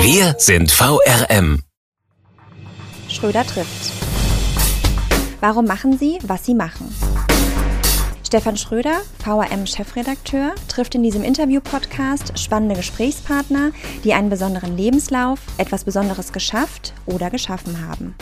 Wir sind VRM. Schröder trifft. Warum machen Sie, was Sie machen? Stefan Schröder, VRM-Chefredakteur, trifft in diesem Interview-Podcast spannende Gesprächspartner, die einen besonderen Lebenslauf, etwas Besonderes geschafft oder geschaffen haben.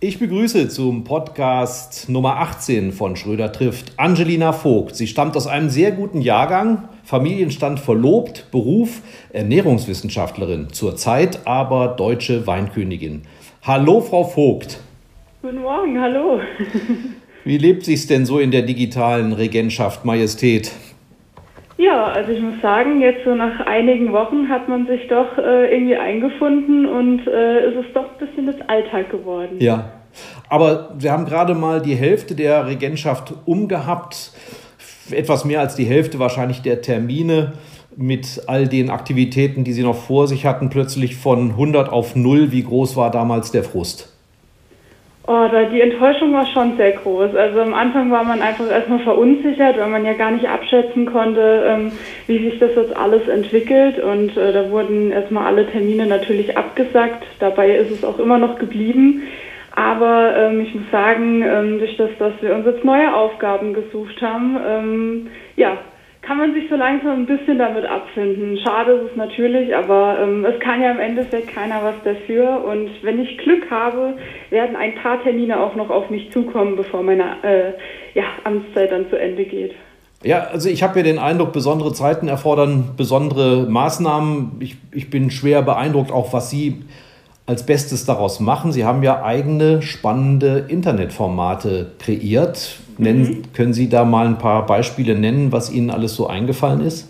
Ich begrüße zum Podcast Nummer 18 von Schröder trifft Angelina Vogt. Sie stammt aus einem sehr guten Jahrgang, Familienstand verlobt, Beruf Ernährungswissenschaftlerin, zurzeit aber deutsche Weinkönigin. Hallo, Frau Vogt. Guten Morgen, hallo. Wie lebt sich's denn so in der digitalen Regentschaft Majestät? Ja, also ich muss sagen, jetzt so nach einigen Wochen hat man sich doch äh, irgendwie eingefunden und äh, es ist doch ein bisschen das Alltag geworden. Ja, aber Sie haben gerade mal die Hälfte der Regentschaft umgehabt, etwas mehr als die Hälfte wahrscheinlich der Termine mit all den Aktivitäten, die Sie noch vor sich hatten, plötzlich von 100 auf 0. Wie groß war damals der Frust? Oh, die Enttäuschung war schon sehr groß. Also am Anfang war man einfach erstmal verunsichert, weil man ja gar nicht abschätzen konnte, ähm, wie sich das jetzt alles entwickelt. Und äh, da wurden erstmal alle Termine natürlich abgesagt. Dabei ist es auch immer noch geblieben. Aber ähm, ich muss sagen, ähm, durch das, dass wir uns jetzt neue Aufgaben gesucht haben, ähm, ja, kann man sich so langsam ein bisschen damit abfinden. Schade ist es natürlich, aber ähm, es kann ja im Endeffekt keiner was dafür. Und wenn ich Glück habe, werden ein paar Termine auch noch auf mich zukommen, bevor meine äh, ja, Amtszeit dann zu Ende geht. Ja, also ich habe ja den Eindruck, besondere Zeiten erfordern besondere Maßnahmen. Ich, ich bin schwer beeindruckt, auch was Sie als Bestes daraus machen. Sie haben ja eigene spannende Internetformate kreiert. Nennen, mhm. Können Sie da mal ein paar Beispiele nennen, was Ihnen alles so eingefallen ist?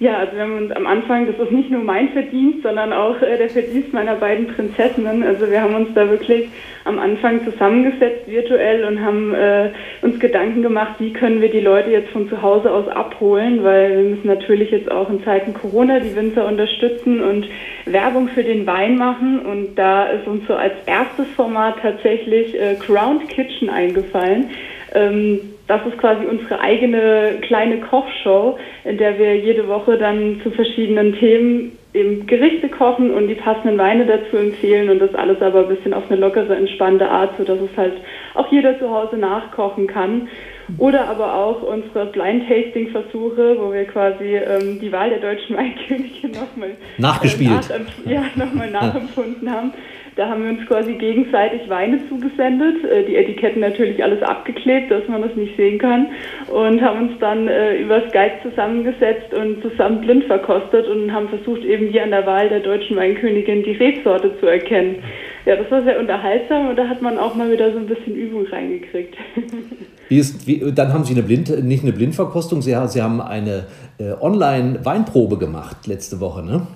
Ja, also wir haben uns am Anfang, das ist nicht nur mein Verdienst, sondern auch äh, der Verdienst meiner beiden Prinzessinnen. Also wir haben uns da wirklich am Anfang zusammengesetzt virtuell und haben äh, uns Gedanken gemacht, wie können wir die Leute jetzt von zu Hause aus abholen, weil wir müssen natürlich jetzt auch in Zeiten Corona die Winzer unterstützen und Werbung für den Wein machen. Und da ist uns so als erstes Format tatsächlich äh, Crowned Kitchen eingefallen. Ähm, das ist quasi unsere eigene kleine Kochshow, in der wir jede Woche dann zu verschiedenen Themen eben Gerichte kochen und die passenden Weine dazu empfehlen und das alles aber ein bisschen auf eine lockere, entspannte Art, sodass es halt auch jeder zu Hause nachkochen kann. Oder aber auch unsere Blind-Tasting-Versuche, wo wir quasi ähm, die Wahl der deutschen Weinkönigin nochmal nachgespielt, äh, nach, ja, nochmal nachempfunden haben. Da haben wir uns quasi gegenseitig Weine zugesendet, äh, die Etiketten natürlich alles abgeklebt, dass man das nicht sehen kann und haben uns dann äh, über Skype zusammengesetzt und zusammen blind verkostet und haben versucht, eben hier an der Wahl der deutschen Weinkönigin die Rebsorte zu erkennen. Ja, das war sehr unterhaltsam und da hat man auch mal wieder so ein bisschen Übung reingekriegt. Wie ist, wie, dann haben Sie eine Blind, nicht eine Blindverkostung, Sie, Sie haben eine äh, Online-Weinprobe gemacht letzte Woche, ne?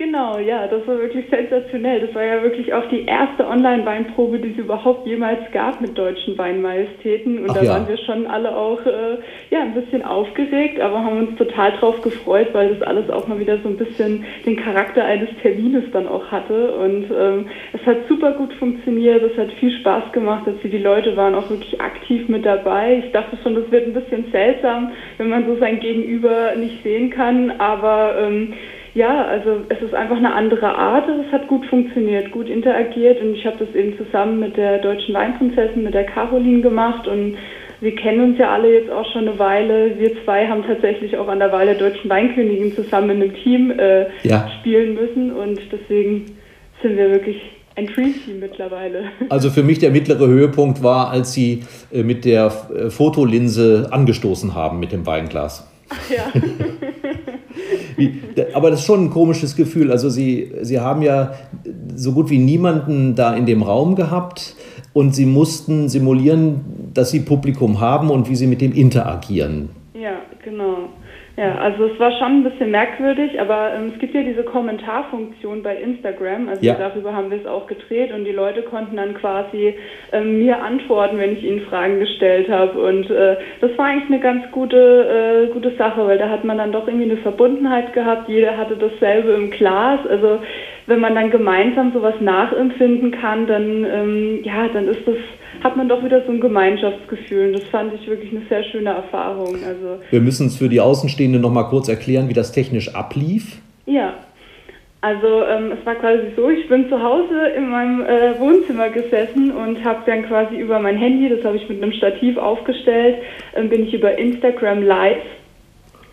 Genau, ja, das war wirklich sensationell. Das war ja wirklich auch die erste Online-Weinprobe, die es überhaupt jemals gab mit deutschen Weinmajestäten. Und Ach da ja. waren wir schon alle auch äh, ja, ein bisschen aufgeregt, aber haben uns total drauf gefreut, weil das alles auch mal wieder so ein bisschen den Charakter eines Termines dann auch hatte. Und ähm, es hat super gut funktioniert, es hat viel Spaß gemacht, dass die Leute waren auch wirklich aktiv mit dabei. Ich dachte schon, das wird ein bisschen seltsam, wenn man so sein Gegenüber nicht sehen kann, aber ähm, ja, also es ist einfach eine andere Art. Es hat gut funktioniert, gut interagiert und ich habe das eben zusammen mit der deutschen Weinprinzessin, mit der Caroline gemacht und wir kennen uns ja alle jetzt auch schon eine Weile. Wir zwei haben tatsächlich auch an der Wahl der deutschen Weinkönigin zusammen in einem Team äh, ja. spielen müssen und deswegen sind wir wirklich ein Dream Team mittlerweile. Also für mich der mittlere Höhepunkt war, als Sie äh, mit der äh, Fotolinse angestoßen haben mit dem Weinglas. Ja. aber das ist schon ein komisches Gefühl. Also Sie, Sie haben ja so gut wie niemanden da in dem Raum gehabt und Sie mussten simulieren, dass Sie Publikum haben und wie Sie mit dem interagieren. Ja, genau. Ja, also es war schon ein bisschen merkwürdig, aber ähm, es gibt ja diese Kommentarfunktion bei Instagram, also ja. darüber haben wir es auch gedreht und die Leute konnten dann quasi ähm, mir antworten, wenn ich ihnen Fragen gestellt habe. Und äh, das war eigentlich eine ganz gute, äh, gute Sache, weil da hat man dann doch irgendwie eine Verbundenheit gehabt, jeder hatte dasselbe im Glas, also wenn man dann gemeinsam sowas nachempfinden kann, dann, ähm, ja, dann ist das hat man doch wieder so ein Gemeinschaftsgefühl. Und das fand ich wirklich eine sehr schöne Erfahrung. Also, Wir müssen es für die Außenstehenden noch mal kurz erklären, wie das technisch ablief. Ja, also ähm, es war quasi so, ich bin zu Hause in meinem äh, Wohnzimmer gesessen und habe dann quasi über mein Handy, das habe ich mit einem Stativ aufgestellt, ähm, bin ich über Instagram Live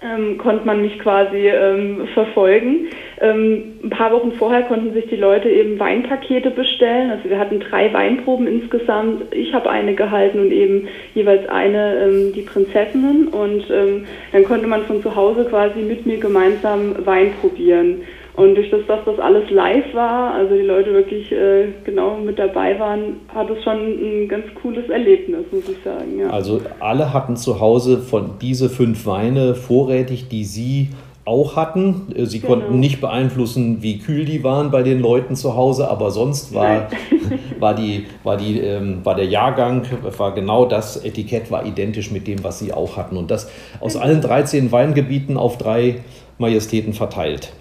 ähm, konnte man mich quasi ähm, verfolgen. Ähm, ein paar Wochen vorher konnten sich die Leute eben Weinpakete bestellen. Also wir hatten drei Weinproben insgesamt. Ich habe eine gehalten und eben jeweils eine ähm, die Prinzessinnen. Und ähm, dann konnte man von zu Hause quasi mit mir gemeinsam Wein probieren. Und durch das, dass das alles live war, also die Leute wirklich äh, genau mit dabei waren, hat es schon ein ganz cooles Erlebnis, muss ich sagen. Ja. Also alle hatten zu Hause von diese fünf Weine vorrätig, die sie auch hatten. Äh, sie genau. konnten nicht beeinflussen, wie kühl die waren bei den Leuten zu Hause, aber sonst war, war, die, war, die, ähm, war der Jahrgang, war genau das Etikett war identisch mit dem, was sie auch hatten. Und das aus allen 13 Weingebieten auf drei Majestäten verteilt.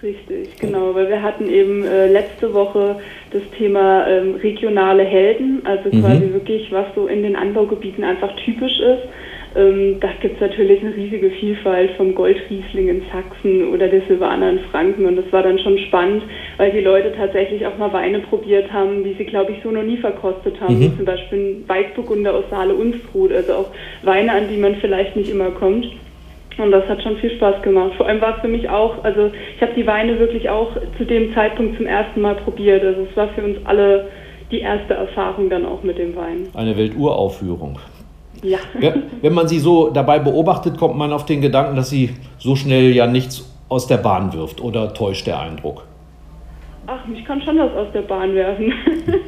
Richtig, genau, weil wir hatten eben äh, letzte Woche das Thema ähm, regionale Helden, also mhm. quasi wirklich, was so in den Anbaugebieten einfach typisch ist. Ähm, da gibt es natürlich eine riesige Vielfalt vom Goldriesling in Sachsen oder der Silvaner in Franken und das war dann schon spannend, weil die Leute tatsächlich auch mal Weine probiert haben, die sie, glaube ich, so noch nie verkostet haben, mhm. wie zum Beispiel ein Weißburgunder aus Saale-Unstrut, also auch Weine, an die man vielleicht nicht immer kommt. Und das hat schon viel Spaß gemacht. Vor allem war es für mich auch, also ich habe die Weine wirklich auch zu dem Zeitpunkt zum ersten Mal probiert. Also es war für uns alle die erste Erfahrung dann auch mit dem Wein. Eine Welturaufführung. Ja. Wenn man sie so dabei beobachtet, kommt man auf den Gedanken, dass sie so schnell ja nichts aus der Bahn wirft oder täuscht der Eindruck? Ach, mich kann schon was aus der Bahn werfen.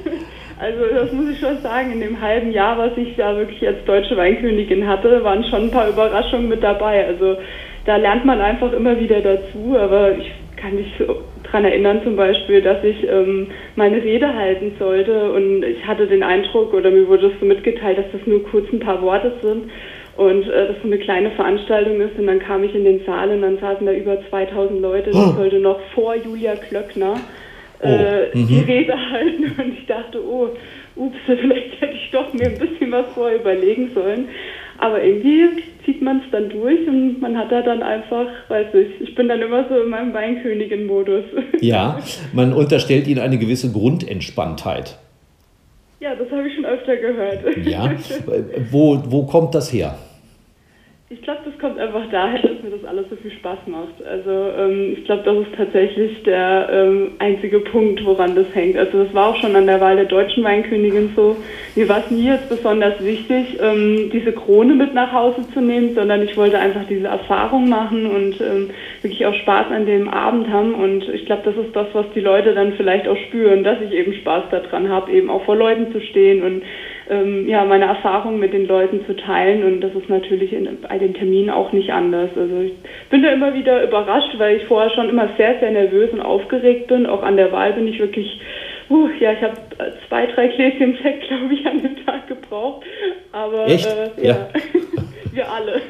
Also das muss ich schon sagen, in dem halben Jahr, was ich da wirklich als deutsche Weinkönigin hatte, waren schon ein paar Überraschungen mit dabei. Also da lernt man einfach immer wieder dazu, aber ich kann mich so daran erinnern zum Beispiel, dass ich ähm, meine Rede halten sollte. Und ich hatte den Eindruck oder mir wurde es so mitgeteilt, dass das nur kurz ein paar Worte sind und äh, das so eine kleine Veranstaltung ist. Und dann kam ich in den Saal und dann saßen da über 2000 Leute, das sollte noch vor Julia Klöckner oh. äh, mhm. die Rede halten und ich dachte, oh, ups, vielleicht hätte ich doch mir ein bisschen was vorher überlegen sollen. Aber irgendwie zieht man es dann durch und man hat da dann einfach, weiß ich, ich bin dann immer so in meinem Weinkönigin-Modus. Ja, man unterstellt ihnen eine gewisse Grundentspanntheit. Ja, das habe ich schon öfter gehört. Ja, wo, wo kommt das her? Ich glaube, das kommt einfach daher, dass mir das alles so viel Spaß macht. Also ähm, ich glaube, das ist tatsächlich der ähm, einzige Punkt, woran das hängt. Also das war auch schon an der Wahl der deutschen Weinkönigin so. Mir war es nie jetzt besonders wichtig, ähm, diese Krone mit nach Hause zu nehmen, sondern ich wollte einfach diese Erfahrung machen und ähm, wirklich auch Spaß an dem Abend haben. Und ich glaube, das ist das, was die Leute dann vielleicht auch spüren, dass ich eben Spaß daran habe, eben auch vor Leuten zu stehen und ähm, ja, meine Erfahrungen mit den Leuten zu teilen und das ist natürlich in, bei den Terminen auch nicht anders. Also ich bin da immer wieder überrascht, weil ich vorher schon immer sehr, sehr nervös und aufgeregt bin. Auch an der Wahl bin ich wirklich, uh, ja, ich habe zwei, drei Gläschen Sekt, glaube ich, an dem Tag gebraucht. Aber Echt? Äh, ja. ja. wir alle.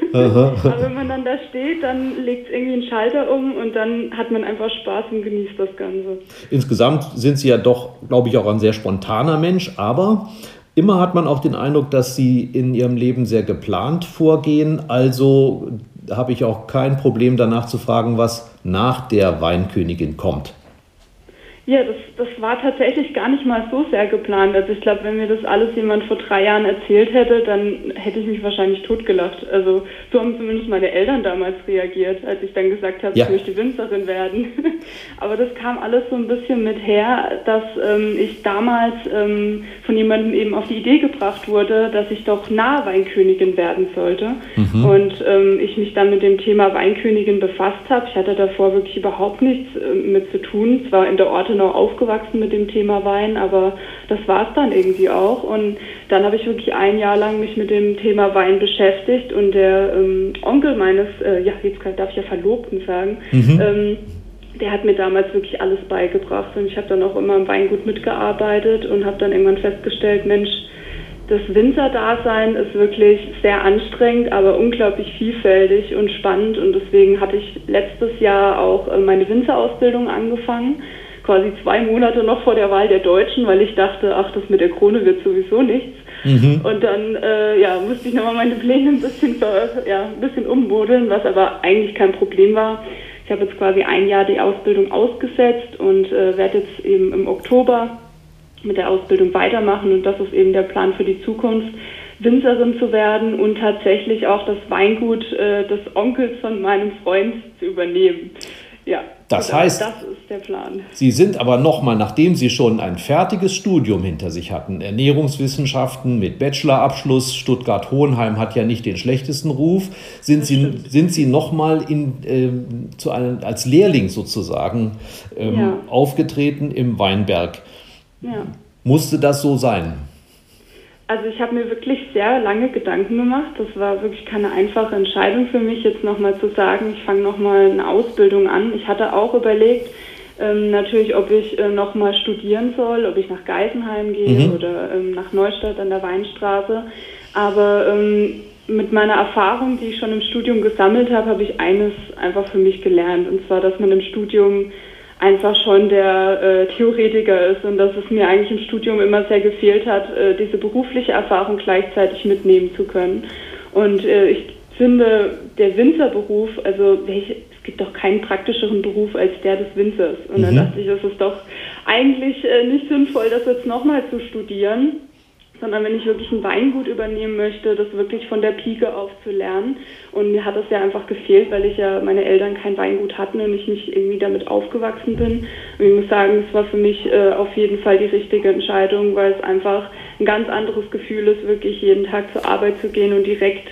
Aber wenn man dann da steht, dann legt es irgendwie einen Schalter um und dann hat man einfach Spaß und genießt das Ganze. Insgesamt sind Sie ja doch, glaube ich, auch ein sehr spontaner Mensch, aber Immer hat man auch den Eindruck, dass sie in ihrem Leben sehr geplant vorgehen. Also habe ich auch kein Problem danach zu fragen, was nach der Weinkönigin kommt. Ja, das, das war tatsächlich gar nicht mal so sehr geplant. Also ich glaube, wenn mir das alles jemand vor drei Jahren erzählt hätte, dann hätte ich mich wahrscheinlich totgelacht. Also so haben zumindest meine Eltern damals reagiert, als ich dann gesagt habe, ja. ich möchte Winzerin werden. Aber das kam alles so ein bisschen mit her, dass ähm, ich damals ähm, von jemandem eben auf die Idee gebracht wurde, dass ich doch Nahweinkönigin werden sollte. Mhm. Und ähm, ich mich dann mit dem Thema Weinkönigin befasst habe. Ich hatte davor wirklich überhaupt nichts äh, mit zu tun. Zwar in der Orte Ortenau aufgewachsen mit dem Thema Wein, aber das war es dann irgendwie auch. Und dann habe ich wirklich ein Jahr lang mich mit dem Thema Wein beschäftigt und der ähm, Onkel meines, äh, ja, jetzt darf ich ja Verlobten sagen, mhm. ähm, der hat mir damals wirklich alles beigebracht und ich habe dann auch immer im Weingut mitgearbeitet und habe dann irgendwann festgestellt, Mensch, das Winzerdasein ist wirklich sehr anstrengend, aber unglaublich vielfältig und spannend und deswegen hatte ich letztes Jahr auch äh, meine Winzerausbildung angefangen, quasi zwei Monate noch vor der Wahl der Deutschen, weil ich dachte, ach, das mit der Krone wird sowieso nichts. Mhm. Und dann äh, ja, musste ich nochmal meine Pläne ein bisschen, ja, ein bisschen ummodeln, was aber eigentlich kein Problem war ich habe jetzt quasi ein Jahr die Ausbildung ausgesetzt und äh, werde jetzt eben im Oktober mit der Ausbildung weitermachen und das ist eben der Plan für die Zukunft, Winzerin zu werden und tatsächlich auch das Weingut äh, des Onkels von meinem Freund zu übernehmen. Ja. Das genau, heißt, das ist der Plan. Sie sind aber nochmal, nachdem Sie schon ein fertiges Studium hinter sich hatten, Ernährungswissenschaften mit Bachelorabschluss, Stuttgart-Hohenheim hat ja nicht den schlechtesten Ruf, sind Sie, sind Sie nochmal äh, zu einem, als Lehrling sozusagen ähm, ja. aufgetreten im Weinberg. Ja. Musste das so sein? Also ich habe mir wirklich sehr lange Gedanken gemacht. Das war wirklich keine einfache Entscheidung für mich, jetzt nochmal zu sagen, ich fange nochmal eine Ausbildung an. Ich hatte auch überlegt, ähm, natürlich, ob ich äh, nochmal studieren soll, ob ich nach Geisenheim gehe mhm. oder ähm, nach Neustadt an der Weinstraße. Aber ähm, mit meiner Erfahrung, die ich schon im Studium gesammelt habe, habe ich eines einfach für mich gelernt. Und zwar, dass man im Studium einfach schon der äh, Theoretiker ist und dass es mir eigentlich im Studium immer sehr gefehlt hat, äh, diese berufliche Erfahrung gleichzeitig mitnehmen zu können. Und äh, ich finde, der Winzerberuf, also welche, es gibt doch keinen praktischeren Beruf als der des Winzers. Und mhm. dann dachte ich, es ist doch eigentlich äh, nicht sinnvoll, das jetzt nochmal zu studieren sondern wenn ich wirklich ein Weingut übernehmen möchte, das wirklich von der Pike auf zu lernen. Und mir hat das ja einfach gefehlt, weil ich ja meine Eltern kein Weingut hatten und ich nicht irgendwie damit aufgewachsen bin. Und ich muss sagen, es war für mich äh, auf jeden Fall die richtige Entscheidung, weil es einfach ein ganz anderes Gefühl ist, wirklich jeden Tag zur Arbeit zu gehen und direkt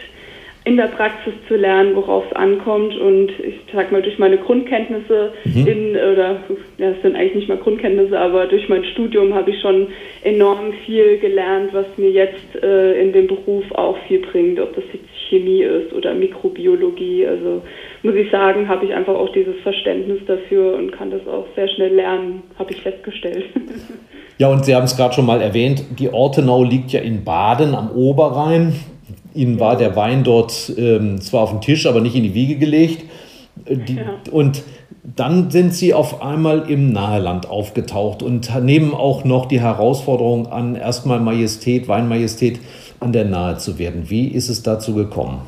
in der Praxis zu lernen, worauf es ankommt. Und ich sag mal, durch meine Grundkenntnisse mhm. in, oder ja, das sind eigentlich nicht mal Grundkenntnisse, aber durch mein Studium habe ich schon enorm viel gelernt, was mir jetzt äh, in dem Beruf auch viel bringt, ob das jetzt Chemie ist oder Mikrobiologie. Also muss ich sagen, habe ich einfach auch dieses Verständnis dafür und kann das auch sehr schnell lernen, habe ich festgestellt. Ja, und Sie haben es gerade schon mal erwähnt, die Ortenau liegt ja in Baden am Oberrhein. Ihnen war der Wein dort ähm, zwar auf den Tisch, aber nicht in die Wiege gelegt. Die, ja. Und dann sind Sie auf einmal im Naheland aufgetaucht und nehmen auch noch die Herausforderung an, erstmal Majestät, Weinmajestät an der Nahe zu werden. Wie ist es dazu gekommen?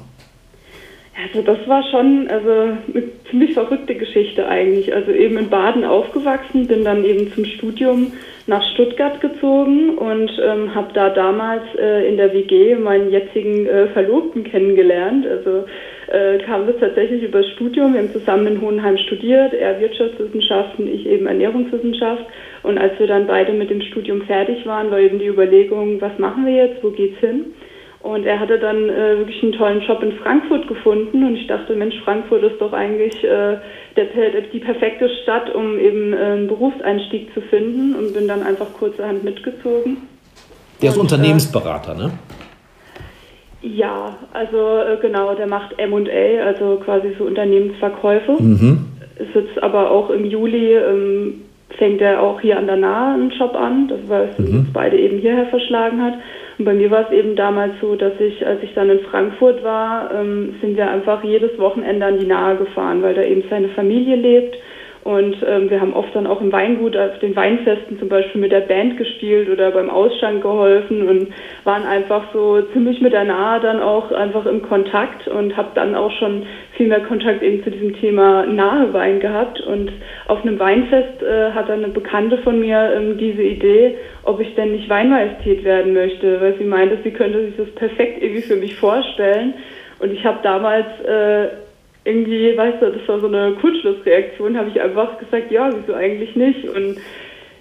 Also das war schon also eine ziemlich verrückte Geschichte eigentlich. Also eben in Baden aufgewachsen, bin dann eben zum Studium nach Stuttgart gezogen und ähm, habe da damals äh, in der WG meinen jetzigen äh, Verlobten kennengelernt. Also äh, kam das tatsächlich über das Studium. Wir haben zusammen in Hohenheim studiert, er Wirtschaftswissenschaften, ich eben Ernährungswissenschaft. Und als wir dann beide mit dem Studium fertig waren, war eben die Überlegung, was machen wir jetzt, wo geht's hin? Und er hatte dann äh, wirklich einen tollen Job in Frankfurt gefunden und ich dachte, Mensch, Frankfurt ist doch eigentlich äh, der, die perfekte Stadt, um eben äh, einen Berufseinstieg zu finden und bin dann einfach kurzerhand mitgezogen. Der ist und, Unternehmensberater, ne? Ja, also äh, genau, der macht M&A, also quasi so Unternehmensverkäufe. Mhm. Ist jetzt aber auch im Juli, ähm, fängt er auch hier an der Nahe einen Job an, das war es mhm. uns beide eben hierher verschlagen hat. Und bei mir war es eben damals so, dass ich, als ich dann in Frankfurt war, ähm, sind wir einfach jedes Wochenende an die Nahe gefahren, weil da eben seine Familie lebt. Und ähm, wir haben oft dann auch im Weingut auf den Weinfesten zum Beispiel mit der Band gespielt oder beim Ausschank geholfen und waren einfach so ziemlich mit der Nahe dann auch einfach im Kontakt und habe dann auch schon viel mehr Kontakt eben zu diesem Thema Nahewein gehabt. Und auf einem Weinfest äh, hat dann eine Bekannte von mir ähm, diese Idee, ob ich denn nicht Weinmajestät werden möchte, weil sie meinte, sie könnte sich das perfekt irgendwie für mich vorstellen. Und ich habe damals äh, irgendwie, weißt du, das war so eine Kurzschlussreaktion, habe ich einfach gesagt, ja, wieso eigentlich nicht? Und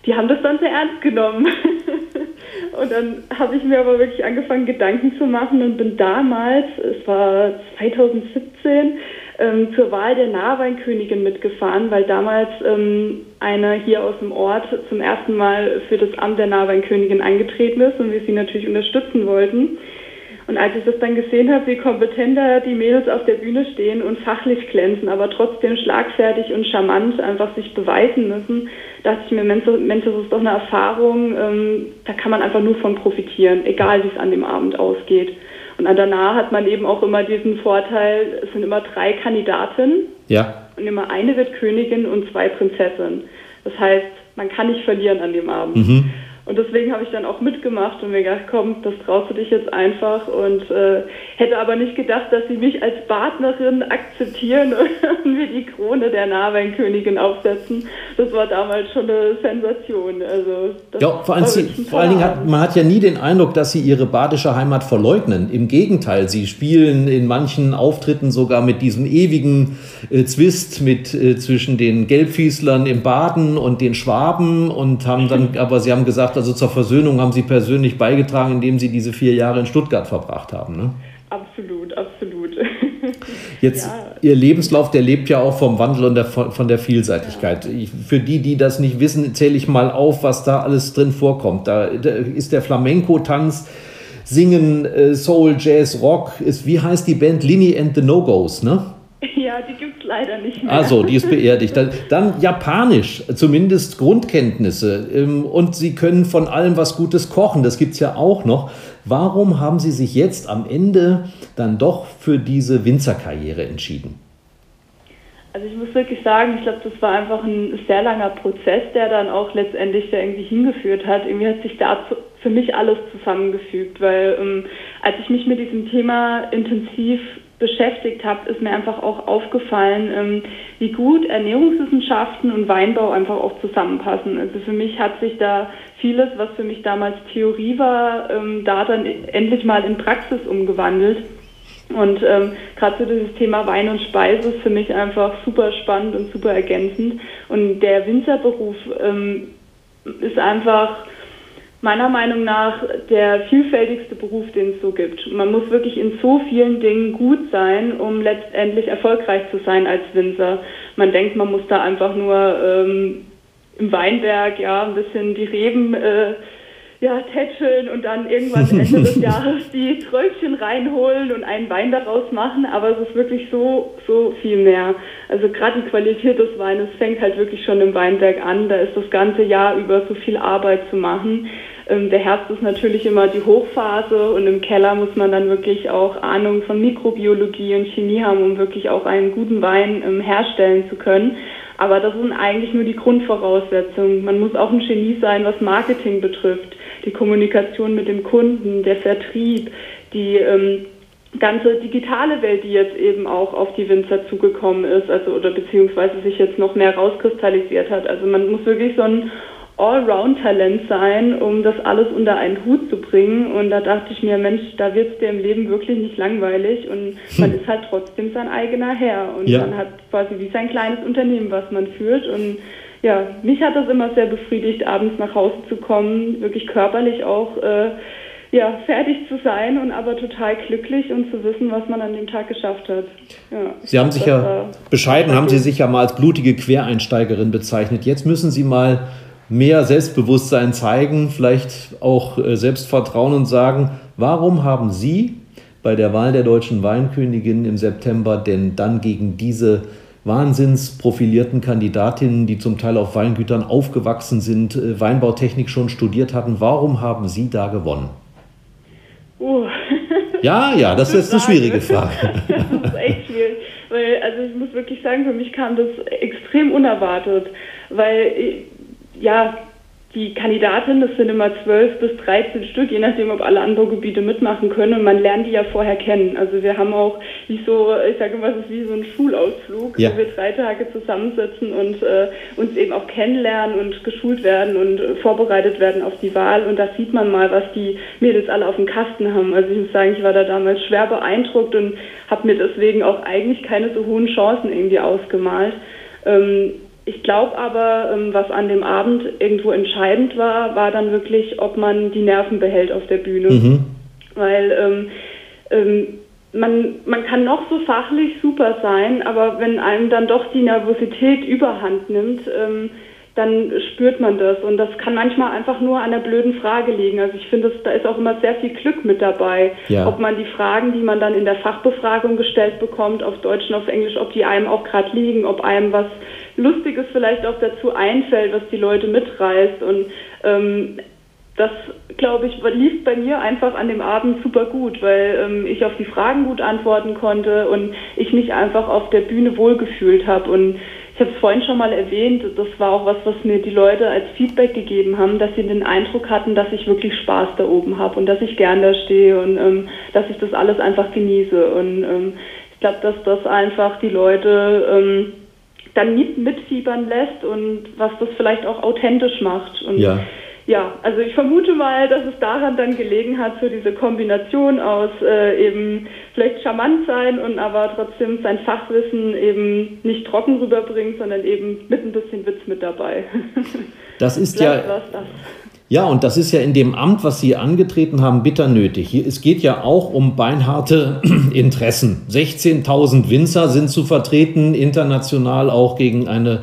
die haben das dann sehr ernst genommen. und dann habe ich mir aber wirklich angefangen, Gedanken zu machen und bin damals, es war 2017, ähm, zur Wahl der Nahweinkönigin mitgefahren, weil damals ähm, eine hier aus dem Ort zum ersten Mal für das Amt der Nahweinkönigin angetreten ist und wir sie natürlich unterstützen wollten. Und als ich das dann gesehen habe, wie kompetent da die Mädels auf der Bühne stehen und fachlich glänzen, aber trotzdem schlagfertig und charmant einfach sich beweisen müssen, dachte ich mir, Mensch, das ist doch eine Erfahrung, ähm, da kann man einfach nur von profitieren, egal wie es an dem Abend ausgeht. Und danach hat man eben auch immer diesen Vorteil, es sind immer drei Kandidatinnen. Ja. Und immer eine wird Königin und zwei Prinzessinnen. Das heißt, man kann nicht verlieren an dem Abend. Mhm. Und deswegen habe ich dann auch mitgemacht und mir gedacht, komm, das traust du dich jetzt einfach. Und äh, hätte aber nicht gedacht, dass sie mich als Partnerin akzeptieren und mir die Krone der Nahweinkönigin aufsetzen. Das war damals schon eine Sensation. Also, ja, vor, allem sie, vor allen Dingen hat man hat ja nie den Eindruck, dass sie ihre badische Heimat verleugnen. Im Gegenteil, sie spielen in manchen Auftritten sogar mit diesem ewigen äh, Zwist mit, äh, zwischen den Gelbfieslern im Baden und den Schwaben und haben dann, aber sie haben gesagt, also zur Versöhnung haben Sie persönlich beigetragen, indem Sie diese vier Jahre in Stuttgart verbracht haben. Ne? Absolut, absolut. Jetzt, ja. Ihr Lebenslauf, der lebt ja auch vom Wandel und der, von der Vielseitigkeit. Ja. für die, die das nicht wissen, zähle ich mal auf, was da alles drin vorkommt. Da, da ist der Flamenco-Tanz, Singen, äh, Soul, Jazz, Rock. Ist, wie heißt die Band? Lini and the No-Gos, ne? Ja, die gibt es leider nicht mehr. Also, die ist beerdigt. Dann, dann Japanisch, zumindest Grundkenntnisse. Ähm, und Sie können von allem was Gutes kochen, das gibt es ja auch noch. Warum haben Sie sich jetzt am Ende dann doch für diese Winzerkarriere entschieden? Also ich muss wirklich sagen, ich glaube, das war einfach ein sehr langer Prozess, der dann auch letztendlich da irgendwie hingeführt hat. Irgendwie hat sich da für mich alles zusammengefügt, weil ähm, als ich mich mit diesem Thema intensiv beschäftigt habe, ist mir einfach auch aufgefallen, ähm, wie gut Ernährungswissenschaften und Weinbau einfach auch zusammenpassen. Also für mich hat sich da vieles, was für mich damals Theorie war, ähm, da dann endlich mal in Praxis umgewandelt. Und ähm, gerade so dieses Thema Wein und Speise ist für mich einfach super spannend und super ergänzend. Und der Winzerberuf ähm, ist einfach meiner Meinung nach der vielfältigste Beruf, den es so gibt. Man muss wirklich in so vielen Dingen gut sein, um letztendlich erfolgreich zu sein als Winzer. Man denkt, man muss da einfach nur ähm, im Weinberg ja ein bisschen die Reben äh, ja, tätscheln und dann irgendwann Ende des Jahres die Tröpfchen reinholen und einen Wein daraus machen, aber es ist wirklich so, so viel mehr. Also gerade die Qualität des Weines fängt halt wirklich schon im Weinberg an. Da ist das ganze Jahr über so viel Arbeit zu machen. Ähm, der Herbst ist natürlich immer die Hochphase und im Keller muss man dann wirklich auch Ahnung von Mikrobiologie und Chemie haben, um wirklich auch einen guten Wein ähm, herstellen zu können. Aber das sind eigentlich nur die Grundvoraussetzungen. Man muss auch ein Genie sein, was Marketing betrifft, die Kommunikation mit dem Kunden, der Vertrieb, die ähm, ganze digitale Welt, die jetzt eben auch auf die Winzer zugekommen ist, also oder beziehungsweise sich jetzt noch mehr rauskristallisiert hat. Also man muss wirklich so ein Allround-Talent sein, um das alles unter einen Hut zu bringen. Und da dachte ich mir, Mensch, da wird es dir im Leben wirklich nicht langweilig und man hm. ist halt trotzdem sein eigener Herr. Und ja. man hat quasi wie sein kleines Unternehmen, was man führt. Und ja, mich hat das immer sehr befriedigt, abends nach Hause zu kommen, wirklich körperlich auch äh, ja, fertig zu sein und aber total glücklich und zu wissen, was man an dem Tag geschafft hat. Ja, Sie haben sich ja, bescheiden haben Sie sich ja mal als blutige Quereinsteigerin bezeichnet. Jetzt müssen Sie mal mehr Selbstbewusstsein zeigen, vielleicht auch äh, Selbstvertrauen und sagen, warum haben Sie bei der Wahl der deutschen Weinkönigin im September denn dann gegen diese wahnsinnsprofilierten Kandidatinnen, die zum Teil auf Weingütern aufgewachsen sind, äh, Weinbautechnik schon studiert hatten, warum haben Sie da gewonnen? Uh. Ja, ja, das ist eine schwierige Frage. das ist echt schwierig, weil also ich muss wirklich sagen, für mich kam das extrem unerwartet, weil ja, die Kandidatinnen, das sind immer zwölf bis 13 Stück, je nachdem, ob alle Anbaugebiete mitmachen können. Und man lernt die ja vorher kennen. Also wir haben auch wie so, ich sage immer, es ist wie so ein Schulausflug, ja. wo wir drei Tage zusammensitzen und äh, uns eben auch kennenlernen und geschult werden und äh, vorbereitet werden auf die Wahl. Und da sieht man mal, was die Mädels alle auf dem Kasten haben. Also ich muss sagen, ich war da damals schwer beeindruckt und habe mir deswegen auch eigentlich keine so hohen Chancen irgendwie ausgemalt. Ähm, ich glaube aber, ähm, was an dem Abend irgendwo entscheidend war, war dann wirklich, ob man die Nerven behält auf der Bühne. Mhm. Weil ähm, ähm, man, man kann noch so fachlich super sein, aber wenn einem dann doch die Nervosität überhand nimmt, ähm, dann spürt man das. Und das kann manchmal einfach nur an der blöden Frage liegen. Also ich finde, da ist auch immer sehr viel Glück mit dabei. Ja. Ob man die Fragen, die man dann in der Fachbefragung gestellt bekommt, auf Deutsch und auf Englisch, ob die einem auch gerade liegen, ob einem was Lustiges vielleicht auch dazu einfällt, was die Leute mitreißt. Und ähm, das, glaube ich, lief bei mir einfach an dem Abend super gut, weil ähm, ich auf die Fragen gut antworten konnte und ich mich einfach auf der Bühne wohlgefühlt habe. Und ich habe es vorhin schon mal erwähnt, das war auch was, was mir die Leute als Feedback gegeben haben, dass sie den Eindruck hatten, dass ich wirklich Spaß da oben habe und dass ich gern da stehe und ähm, dass ich das alles einfach genieße. Und ähm, ich glaube, dass das einfach die Leute ähm, dann mit, mitfiebern lässt und was das vielleicht auch authentisch macht. Und ja ja, also ich vermute mal, dass es daran dann gelegen hat, so diese Kombination aus äh, eben vielleicht charmant sein und aber trotzdem sein Fachwissen eben nicht trocken rüberbringen, sondern eben mit ein bisschen Witz mit dabei. Das ist ja. Das. Ja, und das ist ja in dem Amt, was Sie angetreten haben, bitter nötig. Hier, es geht ja auch um beinharte Interessen. 16.000 Winzer sind zu vertreten, international auch gegen eine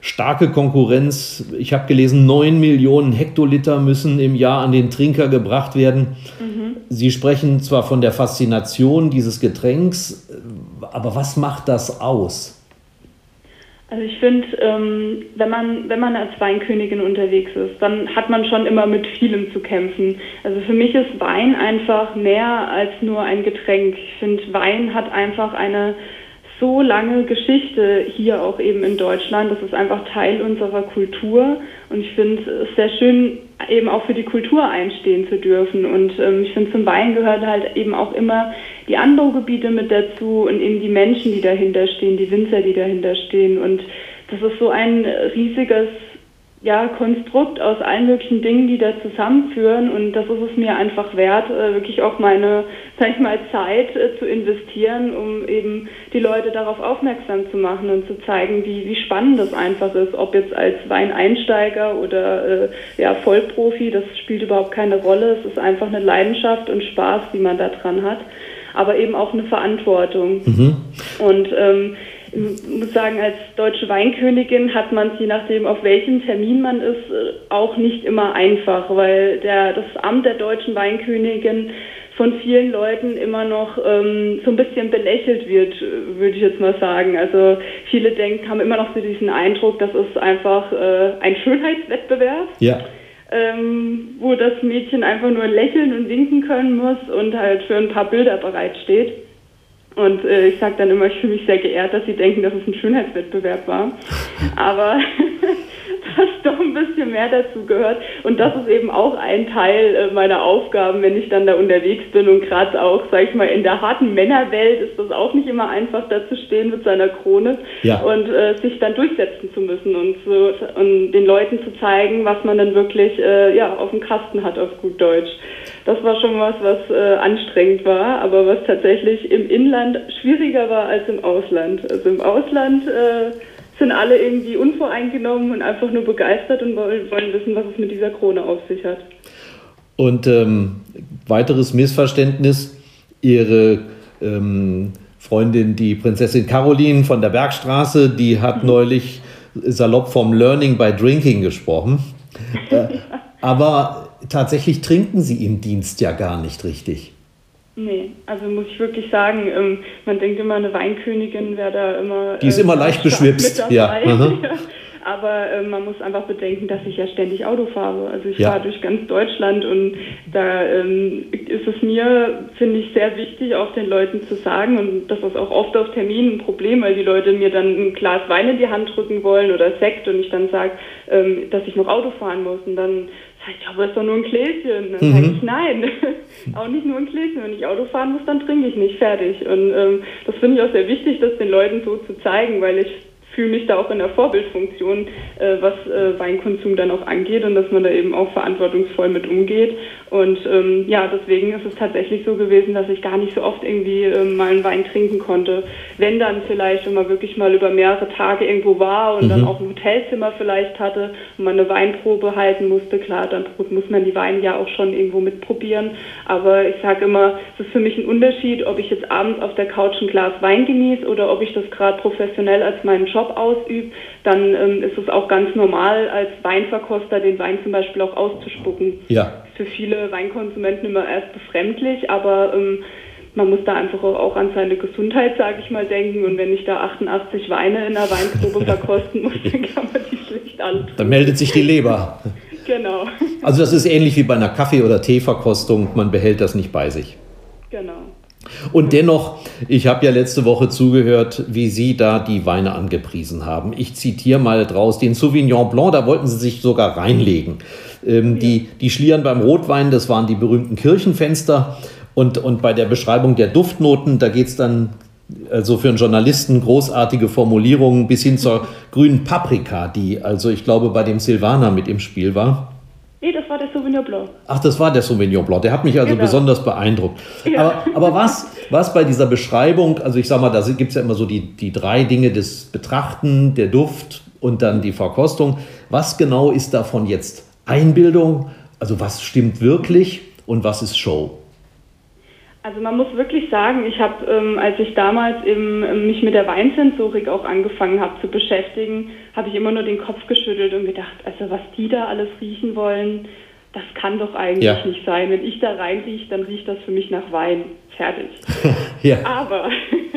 starke Konkurrenz. Ich habe gelesen, 9 Millionen Hektoliter müssen im Jahr an den Trinker gebracht werden. Mhm. Sie sprechen zwar von der Faszination dieses Getränks, aber was macht das aus? Also ich finde, ähm, wenn man wenn man als Weinkönigin unterwegs ist, dann hat man schon immer mit vielem zu kämpfen. Also für mich ist Wein einfach mehr als nur ein Getränk. Ich finde, Wein hat einfach eine so lange Geschichte hier auch eben in Deutschland. Das ist einfach Teil unserer Kultur. Und ich finde es sehr schön, eben auch für die Kultur einstehen zu dürfen. Und ähm, ich finde, zum Wein gehört halt eben auch immer die Anbaugebiete mit dazu und eben die Menschen, die dahinter stehen, die Winzer, die dahinter stehen. Und das ist so ein riesiges ja, Konstrukt aus allen möglichen Dingen, die da zusammenführen. Und das ist es mir einfach wert, äh, wirklich auch meine, sag ich mal, Zeit äh, zu investieren, um eben die Leute darauf aufmerksam zu machen und zu zeigen, wie, wie spannend das einfach ist. Ob jetzt als Weineinsteiger oder äh, ja, Vollprofi, das spielt überhaupt keine Rolle. Es ist einfach eine Leidenschaft und Spaß, die man da dran hat. Aber eben auch eine Verantwortung. Mhm. Und ähm, ich muss sagen, als deutsche Weinkönigin hat man es, je nachdem, auf welchem Termin man ist, äh, auch nicht immer einfach, weil der, das Amt der deutschen Weinkönigin von vielen Leuten immer noch ähm, so ein bisschen belächelt wird, würde ich jetzt mal sagen. Also viele denken, haben immer noch so diesen Eindruck, das ist einfach äh, ein Schönheitswettbewerb. Ja. Ähm, wo das Mädchen einfach nur lächeln und winken können muss und halt für ein paar Bilder bereitsteht. Und äh, ich sage dann immer, ich fühle mich sehr geehrt, dass Sie denken, dass es ein Schönheitswettbewerb war. Aber dass doch ein bisschen mehr dazu gehört. Und das ist eben auch ein Teil äh, meiner Aufgaben, wenn ich dann da unterwegs bin. Und gerade auch, sag ich mal, in der harten Männerwelt ist das auch nicht immer einfach, da zu stehen mit seiner Krone ja. und äh, sich dann durchsetzen zu müssen und, so, und den Leuten zu zeigen, was man dann wirklich äh, ja, auf dem Kasten hat, auf gut Deutsch. Das war schon was, was äh, anstrengend war, aber was tatsächlich im Inland schwieriger war als im Ausland. Also im Ausland äh, sind alle irgendwie unvoreingenommen und einfach nur begeistert und wollen, wollen wissen, was es mit dieser Krone auf sich hat. Und ähm, weiteres Missverständnis, Ihre ähm, Freundin, die Prinzessin Caroline von der Bergstraße, die hat mhm. neulich salopp vom Learning by Drinking gesprochen. Äh, aber tatsächlich trinken sie im Dienst ja gar nicht richtig. Nee, also muss ich wirklich sagen, ähm, man denkt immer, eine Weinkönigin wäre da immer. Die ist äh, immer leicht beschwipst, ja. Aber äh, man muss einfach bedenken, dass ich ja ständig Auto fahre. Also ich ja. fahre durch ganz Deutschland und da ähm, ist es mir, finde ich, sehr wichtig, auch den Leuten zu sagen und das ist auch oft auf Terminen ein Problem, weil die Leute mir dann ein Glas Wein in die Hand drücken wollen oder Sekt und ich dann sage, ähm, dass ich noch Auto fahren muss und dann ich, aber ist doch nur ein Gläschen. Dann mhm. sage ich, nein, auch nicht nur ein Gläschen. Wenn ich Auto fahren muss, dann trinke ich nicht, fertig. Und ähm, das finde ich auch sehr wichtig, das den Leuten so zu zeigen, weil ich fühle mich da auch in der Vorbildfunktion, äh, was äh, Weinkonsum dann auch angeht und dass man da eben auch verantwortungsvoll mit umgeht. Und ähm, ja, deswegen ist es tatsächlich so gewesen, dass ich gar nicht so oft irgendwie ähm, mal einen Wein trinken konnte. Wenn dann vielleicht, wenn man wirklich mal über mehrere Tage irgendwo war und mhm. dann auch ein Hotelzimmer vielleicht hatte und man eine Weinprobe halten musste, klar, dann muss man die Weine ja auch schon irgendwo mitprobieren. Aber ich sage immer, es ist für mich ein Unterschied, ob ich jetzt abends auf der Couch ein Glas Wein genieße oder ob ich das gerade professionell als meinen Job ausübe. Dann ähm, ist es auch ganz normal, als Weinverkoster den Wein zum Beispiel auch auszuspucken. Ja für viele Weinkonsumenten immer erst befremdlich, aber ähm, man muss da einfach auch an seine Gesundheit, sage ich mal, denken. Und wenn ich da 88 Weine in der Weinprobe verkosten muss, dann kann man die schlicht alle. Dann meldet sich die Leber. genau. Also das ist ähnlich wie bei einer Kaffee- oder Teeverkostung. Man behält das nicht bei sich. Genau. Und dennoch, ich habe ja letzte Woche zugehört, wie Sie da die Weine angepriesen haben. Ich zitiere mal draus den Sauvignon Blanc, da wollten Sie sich sogar reinlegen. Ähm, ja. die, die Schlieren beim Rotwein, das waren die berühmten Kirchenfenster. Und, und bei der Beschreibung der Duftnoten, da geht es dann also für einen Journalisten großartige Formulierungen bis hin zur grünen Paprika, die also ich glaube bei dem Silvaner mit im Spiel war. Nee, das war Sauvignon Blanc. Ach, das war der Sauvignon Blanc. Der hat mich also genau. besonders beeindruckt. Ja. Aber, aber was, was bei dieser Beschreibung, also ich sage mal, da gibt es ja immer so die, die drei Dinge des Betrachten, der Duft und dann die Verkostung. Was genau ist davon jetzt Einbildung? Also was stimmt wirklich und was ist Show? Also man muss wirklich sagen, ich habe, ähm, als ich damals eben ähm, mich mit der Weinsensorik auch angefangen habe zu beschäftigen, habe ich immer nur den Kopf geschüttelt und gedacht, also was die da alles riechen wollen, das kann doch eigentlich ja. nicht sein. Wenn ich da reinrieche, dann riecht das für mich nach Wein. Fertig. ja. Aber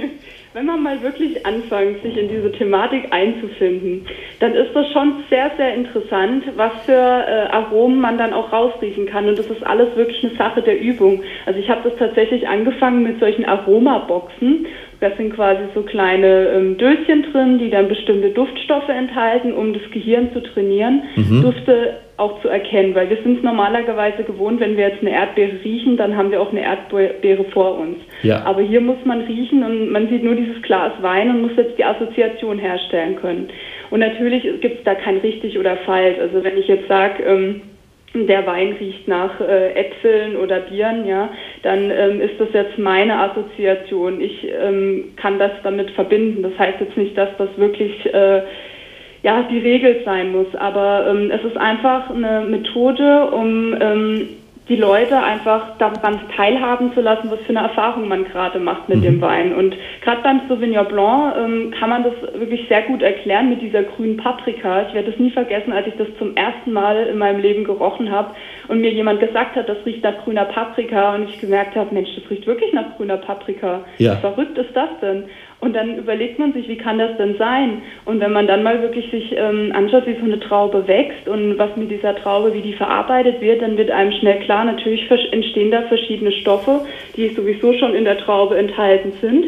wenn man mal wirklich anfängt, sich in diese Thematik einzufinden, dann ist das schon sehr, sehr interessant, was für äh, Aromen man dann auch rausriechen kann. Und das ist alles wirklich eine Sache der Übung. Also ich habe das tatsächlich angefangen mit solchen Aromaboxen. Da sind quasi so kleine ähm, Döschen drin, die dann bestimmte Duftstoffe enthalten, um das Gehirn zu trainieren, mhm. Dufte auch zu erkennen. Weil wir sind es normalerweise gewohnt, wenn wir jetzt eine Erdbeere riechen, dann haben wir auch eine Erdbeere vor uns. Ja. Aber hier muss man riechen und man sieht nur dieses Glas Wein und muss jetzt die Assoziation herstellen können. Und natürlich gibt es da kein richtig oder falsch. Also wenn ich jetzt sage, ähm, der Wein riecht nach äh, Äpfeln oder Bieren, ja, dann ähm, ist das jetzt meine Assoziation. Ich ähm, kann das damit verbinden. Das heißt jetzt nicht, dass das wirklich äh, ja die Regel sein muss, aber ähm, es ist einfach eine Methode, um ähm, die Leute einfach daran teilhaben zu lassen, was für eine Erfahrung man gerade macht mit mhm. dem Wein. Und gerade beim Sauvignon Blanc ähm, kann man das wirklich sehr gut erklären mit dieser grünen Paprika. Ich werde es nie vergessen, als ich das zum ersten Mal in meinem Leben gerochen habe und mir jemand gesagt hat, das riecht nach grüner Paprika und ich gemerkt habe, Mensch, das riecht wirklich nach grüner Paprika. Ja. Wie verrückt ist das denn? Und dann überlegt man sich, wie kann das denn sein? Und wenn man dann mal wirklich sich ähm, anschaut, wie so eine Traube wächst und was mit dieser Traube, wie die verarbeitet wird, dann wird einem schnell klar, natürlich entstehen da verschiedene Stoffe, die sowieso schon in der Traube enthalten sind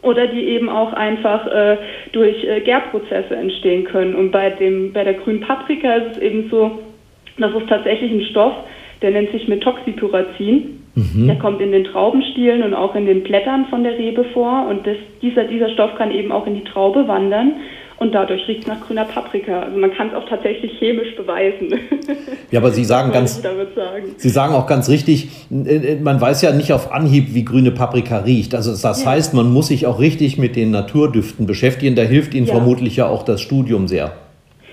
oder die eben auch einfach äh, durch äh, Gärprozesse entstehen können. Und bei, dem, bei der grünen Paprika ist es eben so, das ist tatsächlich ein Stoff, der nennt sich Methoxypyrazin. Mhm. Der kommt in den Traubenstielen und auch in den Blättern von der Rebe vor. Und das, dieser, dieser Stoff kann eben auch in die Traube wandern. Und dadurch riecht es nach grüner Paprika. Also man kann es auch tatsächlich chemisch beweisen. Ja, aber Sie sagen ganz, sagen. Sie sagen auch ganz richtig, äh, äh, man weiß ja nicht auf Anhieb, wie grüne Paprika riecht. Also das ja. heißt, man muss sich auch richtig mit den Naturdüften beschäftigen. Da hilft Ihnen ja. vermutlich ja auch das Studium sehr.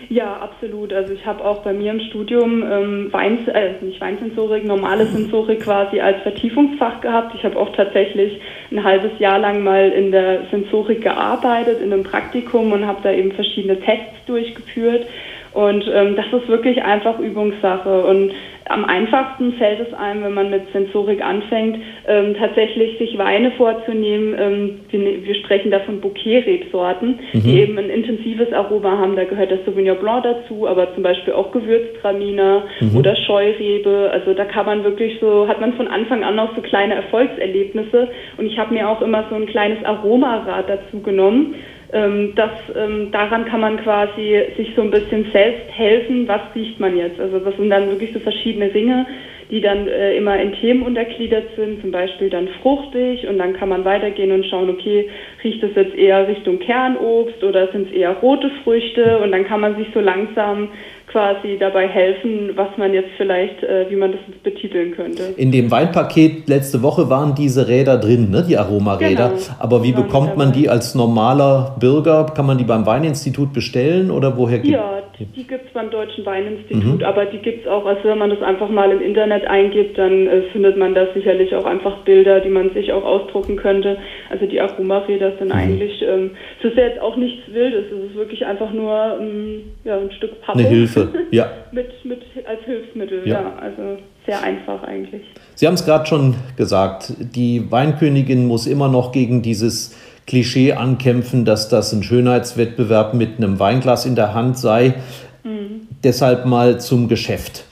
Ja, absolut. Also ich habe auch bei mir im Studium ähm, Wein, äh, nicht Weinsensorik, normale Sensorik quasi als Vertiefungsfach gehabt. Ich habe auch tatsächlich ein halbes Jahr lang mal in der Sensorik gearbeitet, in einem Praktikum und habe da eben verschiedene Tests durchgeführt. Und ähm, das ist wirklich einfach Übungssache. Und am einfachsten fällt es einem, wenn man mit Sensorik anfängt, ähm, tatsächlich sich Weine vorzunehmen. Ähm, wir, wir, sprechen da von Bouquet-Rebsorten, mhm. die eben ein intensives Aroma haben. Da gehört das Sauvignon Blanc dazu, aber zum Beispiel auch Gewürztraminer mhm. oder Scheurebe. Also da kann man wirklich so, hat man von Anfang an auch so kleine Erfolgserlebnisse. Und ich habe mir auch immer so ein kleines Aromarad dazu genommen ähm, das, ähm, daran kann man quasi sich so ein bisschen selbst helfen, was riecht man jetzt. Also das sind dann wirklich so verschiedene Ringe, die dann äh, immer in Themen untergliedert sind, zum Beispiel dann fruchtig und dann kann man weitergehen und schauen, okay, riecht es jetzt eher Richtung Kernobst oder sind es eher rote Früchte? Und dann kann man sich so langsam quasi dabei helfen, was man jetzt vielleicht, äh, wie man das betiteln könnte. In dem Weinpaket letzte Woche waren diese Räder drin, ne? die Aromaräder. Genau. Aber wie bekommt man die als normaler Bürger? Kann man die beim Weininstitut bestellen oder woher gibt Ja, die, die gibt es beim Deutschen Weininstitut, mhm. aber die gibt es auch, also wenn man das einfach mal im Internet eingibt, dann äh, findet man da sicherlich auch einfach Bilder, die man sich auch ausdrucken könnte. Also die Aromaräder sind mhm. eigentlich, ähm, es ist ja jetzt auch nichts Wildes, es ist wirklich einfach nur ähm, ja, ein Stück Pappe. Eine Hilfe, ja. mit, mit, als Hilfsmittel, ja. ja also sehr einfach eigentlich. Sie haben es gerade schon gesagt, die Weinkönigin muss immer noch gegen dieses Klischee ankämpfen, dass das ein Schönheitswettbewerb mit einem Weinglas in der Hand sei. Mhm. Deshalb mal zum Geschäft.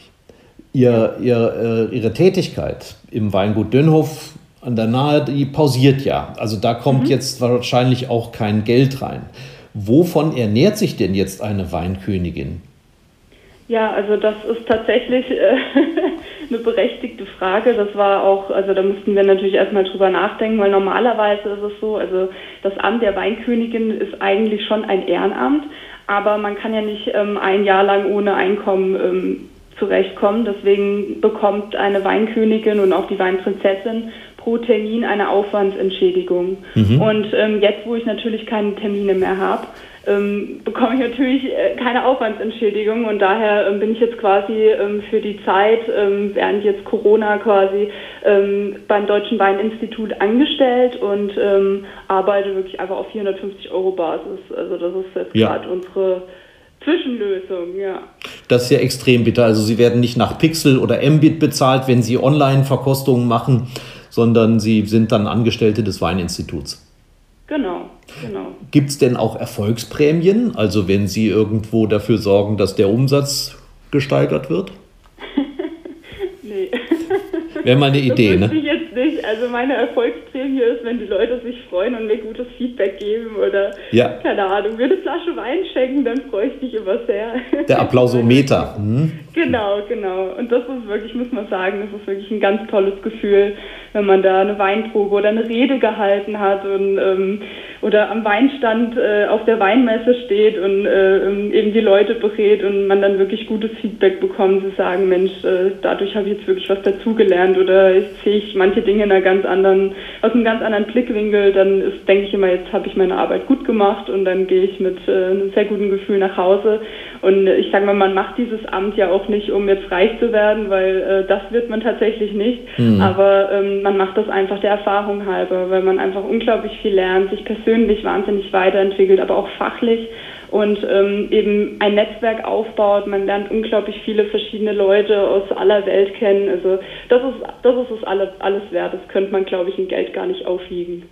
Ihr, ihr, äh, ihre Tätigkeit im Weingut Dönhof an der Nahe, die pausiert ja. Also da kommt mhm. jetzt wahrscheinlich auch kein Geld rein. Wovon ernährt sich denn jetzt eine Weinkönigin? Ja, also das ist tatsächlich äh, eine berechtigte Frage. Das war auch, also da mussten wir natürlich erstmal drüber nachdenken, weil normalerweise ist es so, also das Amt der Weinkönigin ist eigentlich schon ein Ehrenamt, aber man kann ja nicht ähm, ein Jahr lang ohne Einkommen ähm, zurechtkommen. Deswegen bekommt eine Weinkönigin und auch die Weinprinzessin pro Termin eine Aufwandsentschädigung. Mhm. Und ähm, jetzt, wo ich natürlich keine Termine mehr habe, ähm, bekomme ich natürlich äh, keine Aufwandsentschädigung und daher ähm, bin ich jetzt quasi ähm, für die Zeit, ähm, während jetzt Corona quasi ähm, beim Deutschen Weininstitut angestellt und ähm, arbeite wirklich einfach auf 450 Euro Basis. Also das ist jetzt ja. gerade unsere Zwischenlösung, ja. Das ist ja extrem bitter. Also Sie werden nicht nach Pixel oder Mbit bezahlt, wenn Sie Online-Verkostungen machen, sondern Sie sind dann Angestellte des Weininstituts. Genau, genau. Gibt es denn auch Erfolgsprämien? Also wenn Sie irgendwo dafür sorgen, dass der Umsatz gesteigert wird? nee. Wäre mal eine Idee, ne? Nicht. Also meine Erfolgsprämie ist, wenn die Leute sich freuen und mir gutes Feedback geben oder ja. keine Ahnung, mir eine Flasche Wein schenken, dann freue ich mich immer sehr. Der Applausometer. Mhm. Genau, genau. Und das ist wirklich, muss man sagen, das ist wirklich ein ganz tolles Gefühl, wenn man da eine Weinprobe oder eine Rede gehalten hat und ähm, oder am Weinstand äh, auf der Weinmesse steht und äh, ähm, eben die Leute berät und man dann wirklich gutes Feedback bekommt, zu sagen, Mensch, äh, dadurch habe ich jetzt wirklich was dazugelernt oder sehe ich manche Dinge in einer ganz anderen, aus einem ganz anderen Blickwinkel, dann ist, denke ich immer, jetzt habe ich meine Arbeit gut gemacht und dann gehe ich mit äh, einem sehr guten Gefühl nach Hause. Und ich sage mal, man macht dieses Amt ja auch nicht, um jetzt reich zu werden, weil äh, das wird man tatsächlich nicht. Mhm. Aber ähm, man macht das einfach der Erfahrung halber, weil man einfach unglaublich viel lernt, sich persönlich wahnsinnig weiterentwickelt, aber auch fachlich und ähm, eben ein Netzwerk aufbaut. Man lernt unglaublich viele verschiedene Leute aus aller Welt kennen. Also das ist das ist es alles, alles wert. Das könnte man, glaube ich, in Geld gar nicht aufwiegen.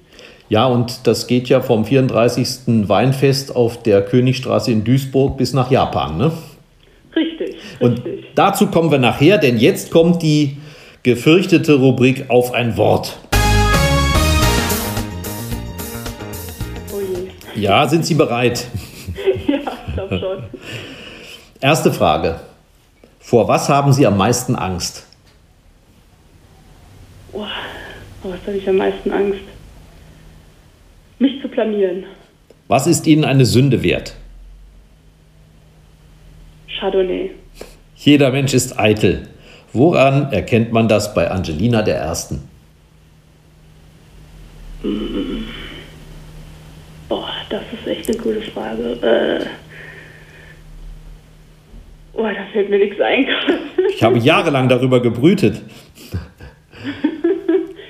Ja, und das geht ja vom 34. Weinfest auf der Königstraße in Duisburg bis nach Japan, ne? Richtig. Und richtig. dazu kommen wir nachher, denn jetzt kommt die gefürchtete Rubrik auf ein Wort. Oh. Ja, sind Sie bereit? ja, ich glaube schon. Erste Frage. Vor was haben Sie am meisten Angst? Oh, was habe ich am meisten Angst? Mich zu blamieren. Was ist Ihnen eine Sünde wert? Chardonnay. Jeder Mensch ist eitel. Woran erkennt man das bei Angelina der Ersten? Boah, das ist echt eine gute Frage. Äh oh, da fällt mir nichts ein. ich habe jahrelang darüber gebrütet.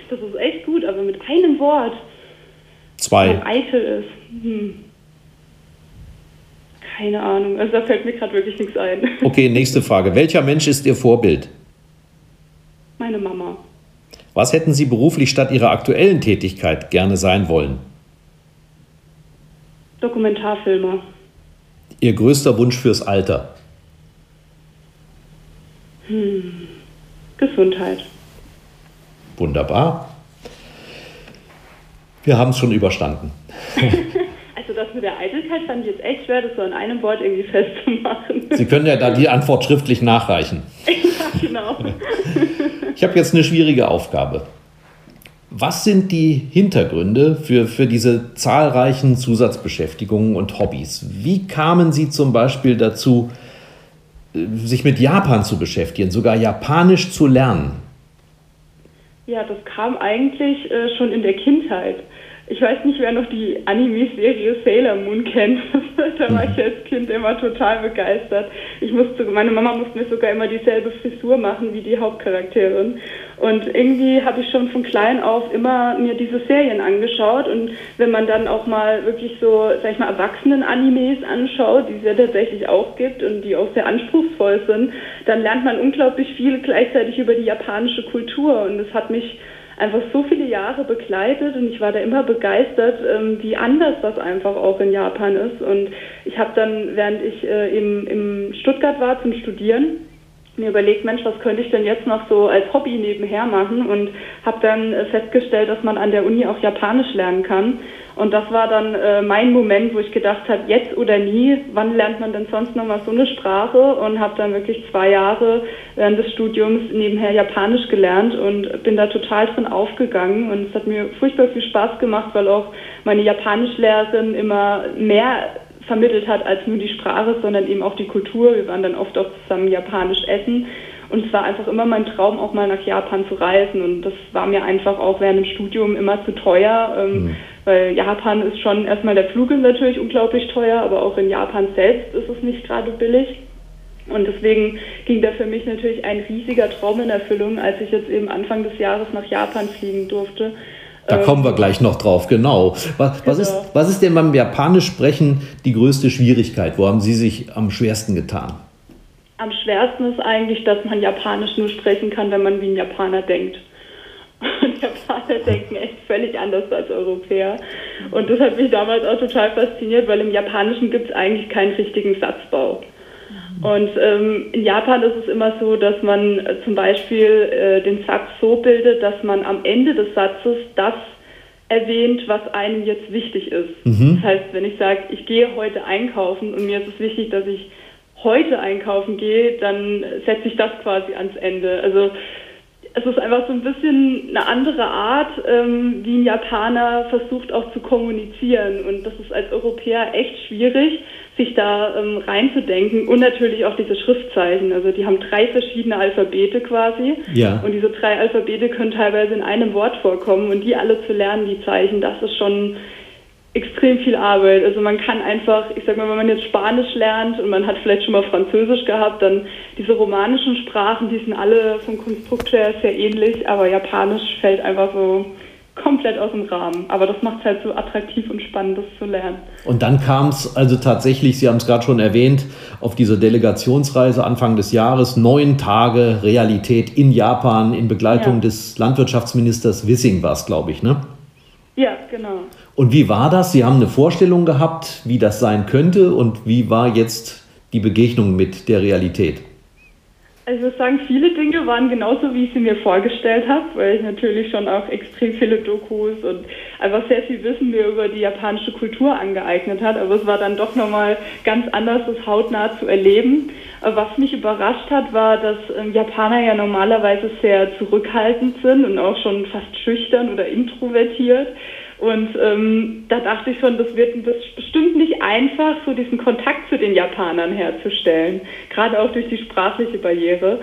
das ist echt gut, aber mit einem Wort. Zwei. Wenn eitel ist. Hm. Keine Ahnung. Also da fällt mir gerade wirklich nichts ein. Okay, nächste Frage. Welcher Mensch ist Ihr Vorbild? Meine Mama. Was hätten Sie beruflich statt Ihrer aktuellen Tätigkeit gerne sein wollen? Dokumentarfilmer. Ihr größter Wunsch fürs Alter? Hm. Gesundheit. Wunderbar. Wir haben es schon überstanden. also das mit der Eitelkeit fand ich jetzt echt schwer, das so in einem Wort irgendwie festzumachen. Sie können ja da die Antwort schriftlich nachreichen. ja, genau. Ich habe jetzt eine schwierige Aufgabe. Was sind die Hintergründe für, für diese zahlreichen Zusatzbeschäftigungen und Hobbys? Wie kamen Sie zum Beispiel dazu, äh, sich mit Japan zu beschäftigen, sogar Japanisch zu lernen? Ja, das kam eigentlich äh, schon in der Kindheit. Ich weiß nicht, wer noch die Anime-Serie Sailor Moon kennt. da war ich als Kind immer total begeistert. Ich musste, meine Mama musste mir sogar immer dieselbe Frisur machen wie die Hauptcharakterin. Und irgendwie habe ich schon von klein auf immer mir diese Serien angeschaut. Und wenn man dann auch mal wirklich so, sag ich mal, Erwachsenen-Animes anschaut, die es ja tatsächlich auch gibt und die auch sehr anspruchsvoll sind, dann lernt man unglaublich viel gleichzeitig über die japanische Kultur. Und das hat mich einfach so viele Jahre begleitet und ich war da immer begeistert, ähm, wie anders das einfach auch in Japan ist. Und ich habe dann, während ich äh, im, im Stuttgart war zum Studieren, mir überlegt, Mensch, was könnte ich denn jetzt noch so als Hobby nebenher machen und habe dann äh, festgestellt, dass man an der Uni auch Japanisch lernen kann. Und das war dann äh, mein Moment, wo ich gedacht habe, jetzt oder nie, wann lernt man denn sonst noch mal so eine Sprache? Und habe dann wirklich zwei Jahre während des Studiums nebenher Japanisch gelernt und bin da total drin aufgegangen. Und es hat mir furchtbar viel Spaß gemacht, weil auch meine Japanischlehrerin immer mehr vermittelt hat als nur die Sprache, sondern eben auch die Kultur. Wir waren dann oft auch zusammen japanisch essen. Und es war einfach immer mein Traum, auch mal nach Japan zu reisen. Und das war mir einfach auch während dem Studium immer zu teuer. Ähm, mhm weil Japan ist schon erstmal der Flug ist natürlich unglaublich teuer, aber auch in Japan selbst ist es nicht gerade billig. Und deswegen ging da für mich natürlich ein riesiger Traum in Erfüllung, als ich jetzt eben Anfang des Jahres nach Japan fliegen durfte. Da ähm, kommen wir gleich noch drauf, genau. Was, was, ist, genau. was ist denn beim Japanisch sprechen die größte Schwierigkeit? Wo haben Sie sich am schwersten getan? Am schwersten ist eigentlich, dass man Japanisch nur sprechen kann, wenn man wie ein Japaner denkt. Und Japaner denken echt völlig anders als Europäer. Und das hat mich damals auch total fasziniert, weil im Japanischen gibt es eigentlich keinen richtigen Satzbau. Und ähm, in Japan ist es immer so, dass man äh, zum Beispiel äh, den Satz so bildet, dass man am Ende des Satzes das erwähnt, was einem jetzt wichtig ist. Mhm. Das heißt, wenn ich sage, ich gehe heute einkaufen und mir ist es wichtig, dass ich heute einkaufen gehe, dann setze ich das quasi ans Ende. Also es ist einfach so ein bisschen eine andere Art, ähm, wie ein Japaner versucht auch zu kommunizieren. Und das ist als Europäer echt schwierig, sich da ähm, reinzudenken. Und natürlich auch diese Schriftzeichen. Also die haben drei verschiedene Alphabete quasi. Ja. Und diese drei Alphabete können teilweise in einem Wort vorkommen. Und die alle zu lernen, die Zeichen, das ist schon extrem viel Arbeit. Also man kann einfach, ich sag mal, wenn man jetzt Spanisch lernt und man hat vielleicht schon mal Französisch gehabt, dann diese romanischen Sprachen, die sind alle vom Konstrukt her sehr ähnlich, aber Japanisch fällt einfach so komplett aus dem Rahmen. Aber das macht es halt so attraktiv und spannend, das zu lernen. Und dann kam es also tatsächlich, Sie haben es gerade schon erwähnt, auf diese Delegationsreise Anfang des Jahres, neun Tage Realität in Japan in Begleitung ja. des Landwirtschaftsministers Wissing war es, glaube ich, ne? Ja, genau. Und wie war das? Sie haben eine Vorstellung gehabt, wie das sein könnte und wie war jetzt die Begegnung mit der Realität? Also ich würde sagen, viele Dinge waren genauso, wie ich sie mir vorgestellt habe, weil ich natürlich schon auch extrem viele Dokus und einfach sehr viel Wissen mir über die japanische Kultur angeeignet hat. Aber es war dann doch nochmal ganz anders, das hautnah zu erleben. Was mich überrascht hat, war, dass ähm, Japaner ja normalerweise sehr zurückhaltend sind und auch schon fast schüchtern oder introvertiert. Und ähm, da dachte ich schon, das wird bestimmt nicht einfach, so diesen Kontakt zu den Japanern herzustellen, gerade auch durch die sprachliche Barriere.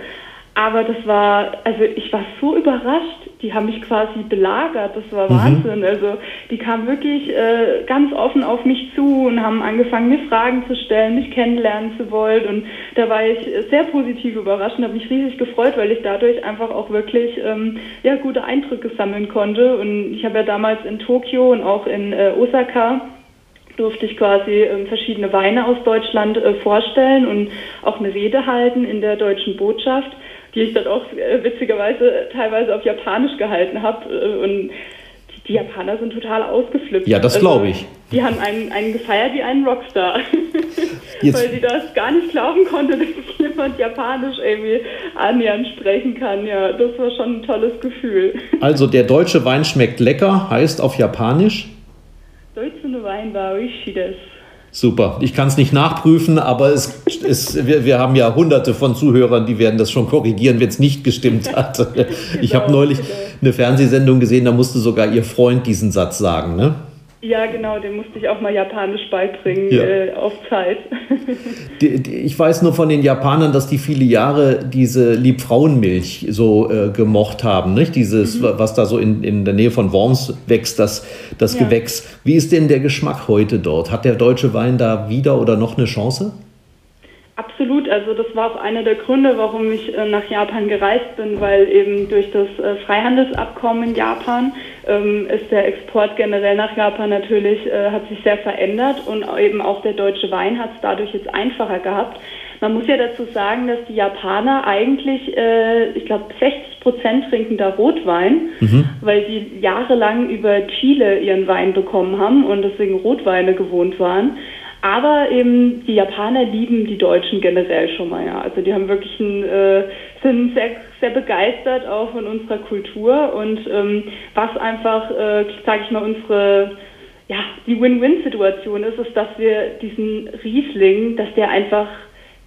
Aber das war, also ich war so überrascht, die haben mich quasi belagert, das war mhm. Wahnsinn. Also die kamen wirklich äh, ganz offen auf mich zu und haben angefangen, mir Fragen zu stellen, mich kennenlernen zu wollen. Und da war ich sehr positiv überrascht und habe mich riesig gefreut, weil ich dadurch einfach auch wirklich ähm, ja, gute Eindrücke sammeln konnte. Und ich habe ja damals in Tokio und auch in äh, Osaka durfte ich quasi äh, verschiedene Weine aus Deutschland äh, vorstellen und auch eine Rede halten in der deutschen Botschaft die ich dann auch äh, witzigerweise teilweise auf Japanisch gehalten habe. Äh, und die, Japaner sind total ausgeflippt. Ja, das also, glaube ich. Die haben einen, einen gefeiert wie einen Rockstar. Weil sie das gar nicht glauben konnte, dass jemand Japanisch irgendwie annähernd sprechen kann. Ja, das war schon ein tolles Gefühl. Also der deutsche Wein schmeckt lecker, heißt auf Japanisch? Deutsche Wein war Oishi des. Super. Ich kann es nicht nachprüfen, aber es Es, wir, wir, haben ja hunderte von Zuhörern, die werden das schon korrigieren, wenn es nicht gestimmt hat. Ich habe genau, neulich genau. eine Fernsehsendung gesehen, da musste sogar ihr Freund diesen Satz sagen, ne? Ja, genau, den musste ich auch mal japanisch beibringen, ja. äh, auf Zeit. die, die, ich weiß nur von den Japanern, dass die viele Jahre diese Liebfrauenmilch so äh, gemocht haben, nicht? Dieses, mhm. was da so in, in der Nähe von Worms wächst, das, das ja. Gewächs. Wie ist denn der Geschmack heute dort? Hat der deutsche Wein da wieder oder noch eine Chance? Absolut, also das war auch einer der Gründe, warum ich äh, nach Japan gereist bin, weil eben durch das äh, Freihandelsabkommen in Japan ähm, ist der Export generell nach Japan natürlich, äh, hat sich sehr verändert und eben auch der deutsche Wein hat es dadurch jetzt einfacher gehabt. Man muss ja dazu sagen, dass die Japaner eigentlich, äh, ich glaube, 60 Prozent trinken da Rotwein, mhm. weil sie jahrelang über Chile ihren Wein bekommen haben und deswegen Rotweine gewohnt waren. Aber eben die Japaner lieben die Deutschen generell schon mal, ja. Also die haben wirklich ein, äh, sind sehr, sehr begeistert auch von unserer Kultur und ähm, was einfach, äh, sage ich mal, unsere ja, die Win-Win-Situation ist, ist, dass wir diesen Riesling, dass der einfach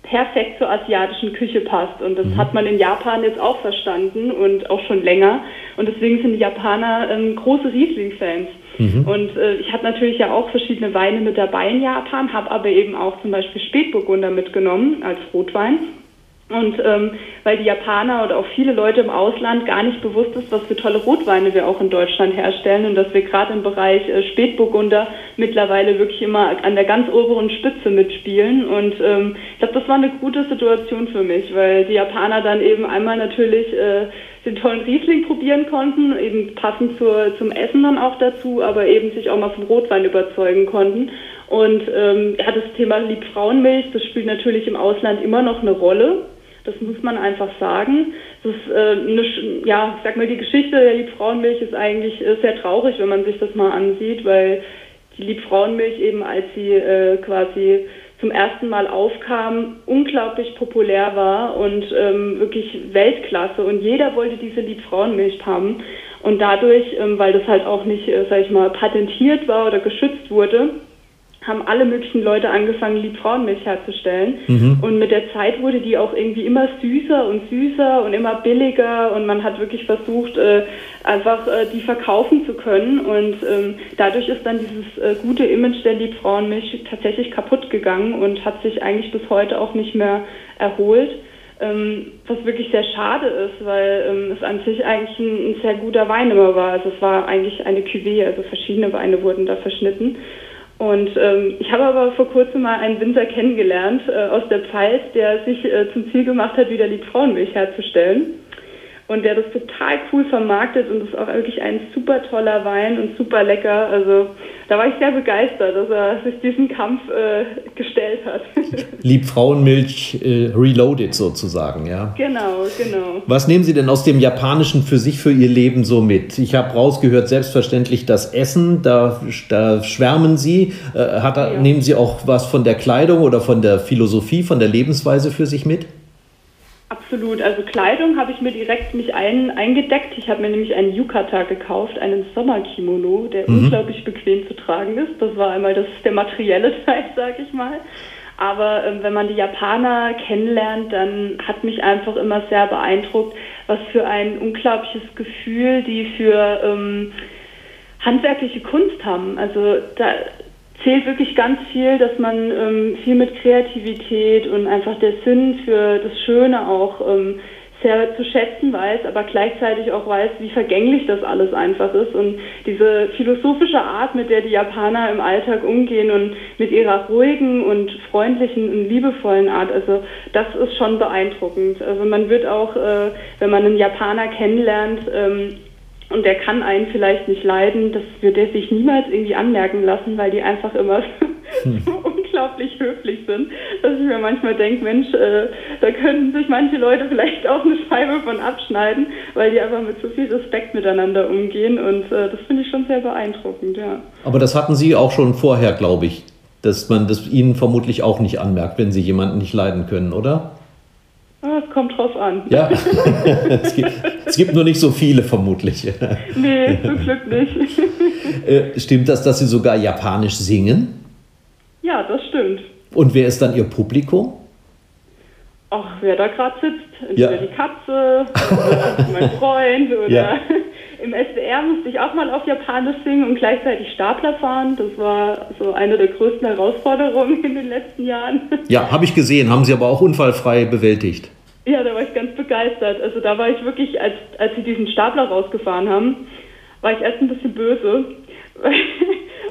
perfekt zur asiatischen Küche passt. Und das mhm. hat man in Japan jetzt auch verstanden und auch schon länger. Und deswegen sind die Japaner ähm, große Riesling-Fans. Mhm. Und äh, ich habe natürlich ja auch verschiedene Weine mit dabei in Japan, habe aber eben auch zum Beispiel Spätburgunder mitgenommen als Rotwein. Und ähm, weil die Japaner oder auch viele Leute im Ausland gar nicht bewusst ist, was für tolle Rotweine wir auch in Deutschland herstellen und dass wir gerade im Bereich äh, Spätburgunder mittlerweile wirklich immer an der ganz oberen Spitze mitspielen. Und ähm, ich glaube, das war eine gute Situation für mich, weil die Japaner dann eben einmal natürlich äh, den tollen Riesling probieren konnten, eben passend zur, zum Essen dann auch dazu, aber eben sich auch mal vom Rotwein überzeugen konnten. Und ähm, ja, das Thema Liebfrauenmilch, das spielt natürlich im Ausland immer noch eine Rolle. Das muss man einfach sagen. Das ist, äh, eine, ja, ich sag mal, die Geschichte der Liebfrauenmilch ist eigentlich äh, sehr traurig, wenn man sich das mal ansieht, weil die Liebfrauenmilch eben, als sie äh, quasi zum ersten Mal aufkam, unglaublich populär war und ähm, wirklich Weltklasse. Und jeder wollte diese Liebfrauenmilch haben. Und dadurch, ähm, weil das halt auch nicht, äh, sag ich mal, patentiert war oder geschützt wurde, haben alle möglichen Leute angefangen, Liebfrauenmilch herzustellen. Mhm. Und mit der Zeit wurde die auch irgendwie immer süßer und süßer und immer billiger. Und man hat wirklich versucht, äh, einfach äh, die verkaufen zu können. Und ähm, dadurch ist dann dieses äh, gute Image der Liebfrauenmilch tatsächlich kaputt gegangen und hat sich eigentlich bis heute auch nicht mehr erholt. Ähm, was wirklich sehr schade ist, weil ähm, es an sich eigentlich ein, ein, sehr guter Wein immer war. Also es war eigentlich eine Cuvée, also verschiedene Weine wurden da verschnitten. Und ähm, ich habe aber vor kurzem mal einen Winzer kennengelernt äh, aus der Pfalz, der sich äh, zum Ziel gemacht hat, wieder Liebfrauenmilch herzustellen und der das total cool vermarktet und ist auch wirklich ein super toller Wein und super lecker. Also da war ich sehr begeistert, dass er sich diesen Kampf äh, gestellt hat. Liebfrauenmilch äh, reloaded sozusagen, ja. Genau, genau. Was nehmen Sie denn aus dem Japanischen für sich, für Ihr Leben so mit? Ich habe rausgehört, selbstverständlich das Essen, da, da schwärmen Sie. Äh, hat, ja. Nehmen Sie auch was von der Kleidung oder von der Philosophie, von der Lebensweise für sich mit? Absolut. Also Kleidung habe ich mir direkt mich ein, eingedeckt. Ich habe mir nämlich einen Yukata gekauft, einen Sommerkimono, der mhm. unglaublich bequem zu tragen ist. Das war einmal das der materielle Teil, sage ich mal. Aber ähm, wenn man die Japaner kennenlernt, dann hat mich einfach immer sehr beeindruckt, was für ein unglaubliches Gefühl die für ähm, handwerkliche Kunst haben. Also da, zählt wirklich ganz viel, dass man ähm, viel mit Kreativität und einfach der Sinn für das Schöne auch ähm, sehr zu schätzen weiß, aber gleichzeitig auch weiß, wie vergänglich das alles einfach ist. Und diese philosophische Art, mit der die Japaner im Alltag umgehen und mit ihrer ruhigen und freundlichen und liebevollen Art, also das ist schon beeindruckend. Also man wird auch, äh, wenn man einen Japaner kennenlernt, ähm, und der kann einen vielleicht nicht leiden, das wird er sich niemals irgendwie anmerken lassen, weil die einfach immer hm. so unglaublich höflich sind, dass ich mir manchmal denke, Mensch, äh, da könnten sich manche Leute vielleicht auch eine Scheibe von abschneiden, weil die einfach mit so viel Respekt miteinander umgehen und äh, das finde ich schon sehr beeindruckend, ja. Aber das hatten Sie auch schon vorher, glaube ich, dass man das Ihnen vermutlich auch nicht anmerkt, wenn Sie jemanden nicht leiden können, oder? Ah, es kommt drauf an. Ja, es, gibt, es gibt nur nicht so viele vermutlich. Nee, zum Glück nicht. Äh, stimmt das, dass Sie sogar Japanisch singen? Ja, das stimmt. Und wer ist dann Ihr Publikum? ach, wer da gerade sitzt. Entweder ja. die Katze, oder mein Freund oder ja. Im SDR musste ich auch mal auf Japanisch singen und gleichzeitig Stapler fahren. Das war so eine der größten Herausforderungen in den letzten Jahren. Ja, habe ich gesehen, haben Sie aber auch unfallfrei bewältigt. Ja, da war ich ganz begeistert. Also da war ich wirklich, als, als sie diesen Stapler rausgefahren haben, war ich erst ein bisschen böse, weil,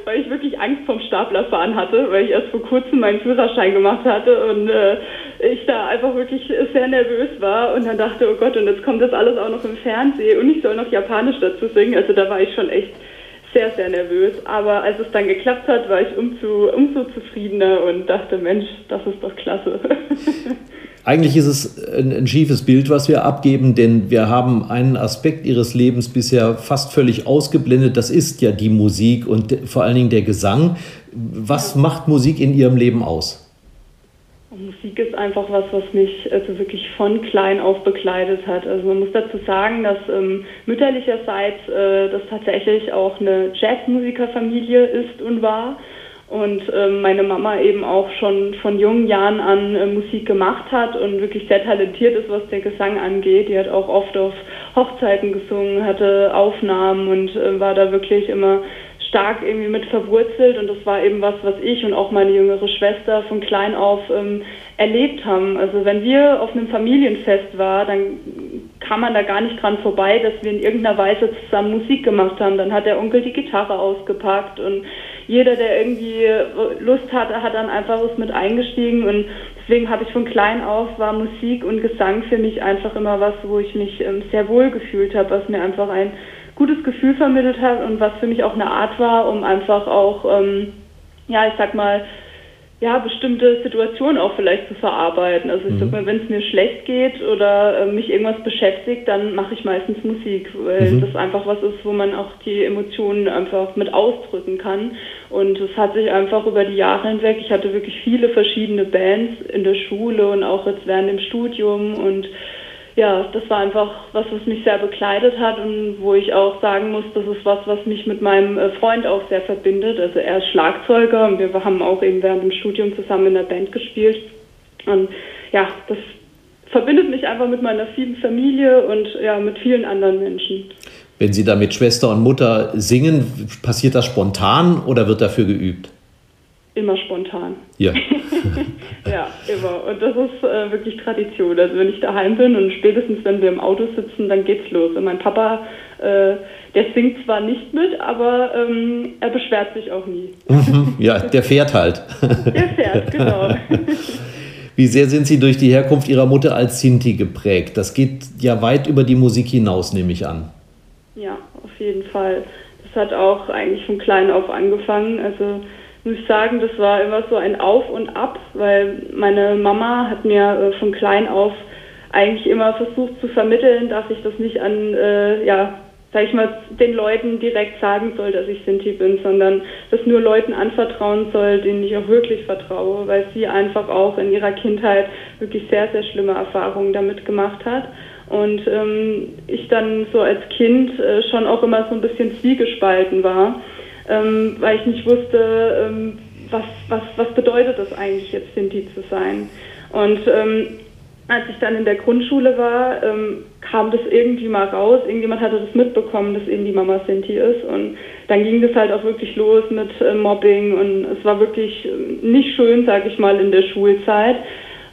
weil ich wirklich Angst vom Staplerfahren hatte, weil ich erst vor kurzem meinen Führerschein gemacht hatte und äh, ich da einfach wirklich sehr nervös war und dann dachte, oh Gott, und jetzt kommt das alles auch noch im Fernsehen und ich soll noch Japanisch dazu singen. Also da war ich schon echt sehr, sehr nervös. Aber als es dann geklappt hat, war ich umso, umso zufriedener und dachte, Mensch, das ist doch klasse. Eigentlich ist es ein, ein, schiefes Bild, was wir abgeben, denn wir haben einen Aspekt ihres Lebens bisher fast völlig ausgeblendet. Das ist ja die Musik und vor allen Dingen der Gesang. Was macht Musik in Ihrem Leben aus? Musik ist einfach was, was mich also wirklich von klein auf begleitet hat. Also man muss dazu sagen, dass ähm, mütterlicherseits äh, das tatsächlich auch eine Jazzmusikerfamilie ist und war und ähm, meine Mama eben auch schon von jungen Jahren an äh, Musik gemacht hat und wirklich sehr talentiert ist, was der Gesang angeht. Die hat auch oft auf Hochzeiten gesungen, hatte Aufnahmen und äh, war da wirklich immer stark irgendwie mit verwurzelt und das war eben was, was ich und auch meine jüngere Schwester von klein auf ähm, erlebt haben. Also wenn wir auf einem Familienfest waren, dann kam man da gar nicht dran vorbei, dass wir in irgendeiner Weise zusammen Musik gemacht haben. Dann hat der Onkel die Gitarre ausgepackt und jeder, der irgendwie Lust hatte, hat dann einfach was mit eingestiegen und deswegen habe ich von klein auf war Musik und Gesang für mich einfach immer was, wo ich mich ähm, sehr wohl gefühlt habe, was mir einfach ein gutes Gefühl vermittelt hat und was für mich auch eine Art war, um einfach auch, ähm, ja, ich sag mal, ja, bestimmte Situationen auch vielleicht zu verarbeiten. Also ich mhm. sag mal, wenn es mir schlecht geht oder äh, mich irgendwas beschäftigt, dann mache ich meistens Musik, weil mhm. das einfach was ist, wo man auch die Emotionen einfach mit ausdrücken kann. Und es hat sich einfach über die Jahre hinweg, ich hatte wirklich viele verschiedene Bands in der Schule und auch jetzt während dem Studium und ja, das war einfach was, was mich sehr begleitet hat und wo ich auch sagen muss, das ist was, was mich mit meinem äh, Freund auch sehr verbindet. Also er ist Schlagzeuger und wir haben auch eben während dem Studium zusammen in der Band gespielt. Und ja, das verbindet mich einfach mit meiner vielen Familie und ja, mit vielen anderen Menschen. Wenn Sie da mit Schwester und Mutter singen, passiert das spontan oder wird dafür geübt? Immer spontan. Ja. ja, immer. Und das ist äh, wirklich Tradition. Also wenn ich daheim bin und spätestens wenn wir im Auto sitzen, dann geht's los. Und mein Papa, äh, der singt zwar nicht mit, aber ähm, er beschwert sich auch nie. Ja, der fährt halt. der fährt, genau. Wie sehr sind Sie durch die Herkunft Ihrer Mutter als Sinti geprägt? Das geht ja weit über die Musik hinaus, nehme ich an. Ja, auf jeden Fall. Das hat auch eigentlich von klein auf angefangen. Also muss sagen, das war immer so ein Auf und Ab, weil meine Mama hat mir äh, von klein auf eigentlich immer versucht zu vermitteln, dass ich das nicht an, äh, ja, sag ich mal, den Leuten direkt sagen soll, dass ich Sinti bin, sondern das nur Leuten anvertrauen soll, denen ich auch wirklich vertraue, weil sie einfach auch in ihrer Kindheit wirklich sehr, sehr schlimme Erfahrungen damit gemacht hat. Und ähm, ich dann so als Kind äh, schon auch immer so ein bisschen zwiegespalten war ähm, weil ich nicht wusste, ähm, was, was, was bedeutet das eigentlich jetzt Sinti zu sein. Und ähm, als ich dann in der Grundschule war, ähm, kam das irgendwie mal raus. Irgendjemand hatte das mitbekommen, dass eben die Mama Sinti ist. Und dann ging das halt auch wirklich los mit äh, Mobbing. Und es war wirklich äh, nicht schön, sag ich mal, in der Schulzeit.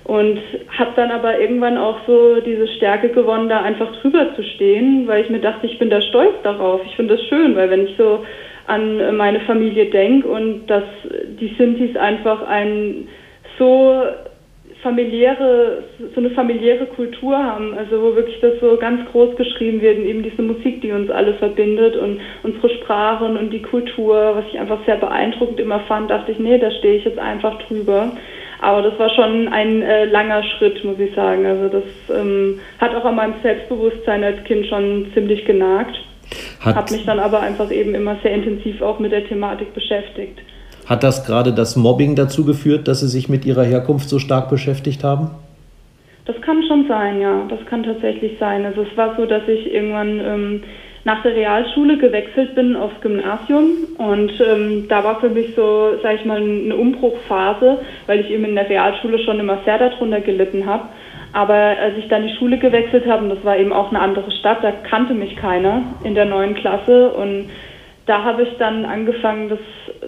Und habe dann aber irgendwann auch so diese Stärke gewonnen, da einfach drüber zu stehen, weil ich mir dachte, ich bin da stolz darauf. Ich finde das schön, weil wenn ich so an meine Familie denke und dass die Sintis einfach ein so familiäre, so eine familiäre Kultur haben, also wo wirklich das so ganz groß geschrieben wird, eben diese Musik, die uns alle verbindet und unsere Sprachen und die Kultur, was ich einfach sehr beeindruckend immer fand, dachte ich, nee, da stehe ich jetzt einfach drüber. Aber das war schon ein äh, langer Schritt, muss ich sagen. Also das ähm, hat auch an meinem Selbstbewusstsein als Kind schon ziemlich genagt. Habe mich dann aber einfach eben immer sehr intensiv auch mit der Thematik beschäftigt. Hat das gerade das Mobbing dazu geführt, dass Sie sich mit Ihrer Herkunft so stark beschäftigt haben? Das kann schon sein, ja. Das kann tatsächlich sein. Also es war so, dass ich irgendwann ähm, nach der Realschule gewechselt bin aufs Gymnasium und ähm, da war für mich so, sage ich mal, eine Umbruchphase, weil ich eben in der Realschule schon immer sehr darunter gelitten habe. Aber als ich dann die Schule gewechselt habe, und das war eben auch eine andere Stadt, da kannte mich keiner in der neuen Klasse und da habe ich dann angefangen, das,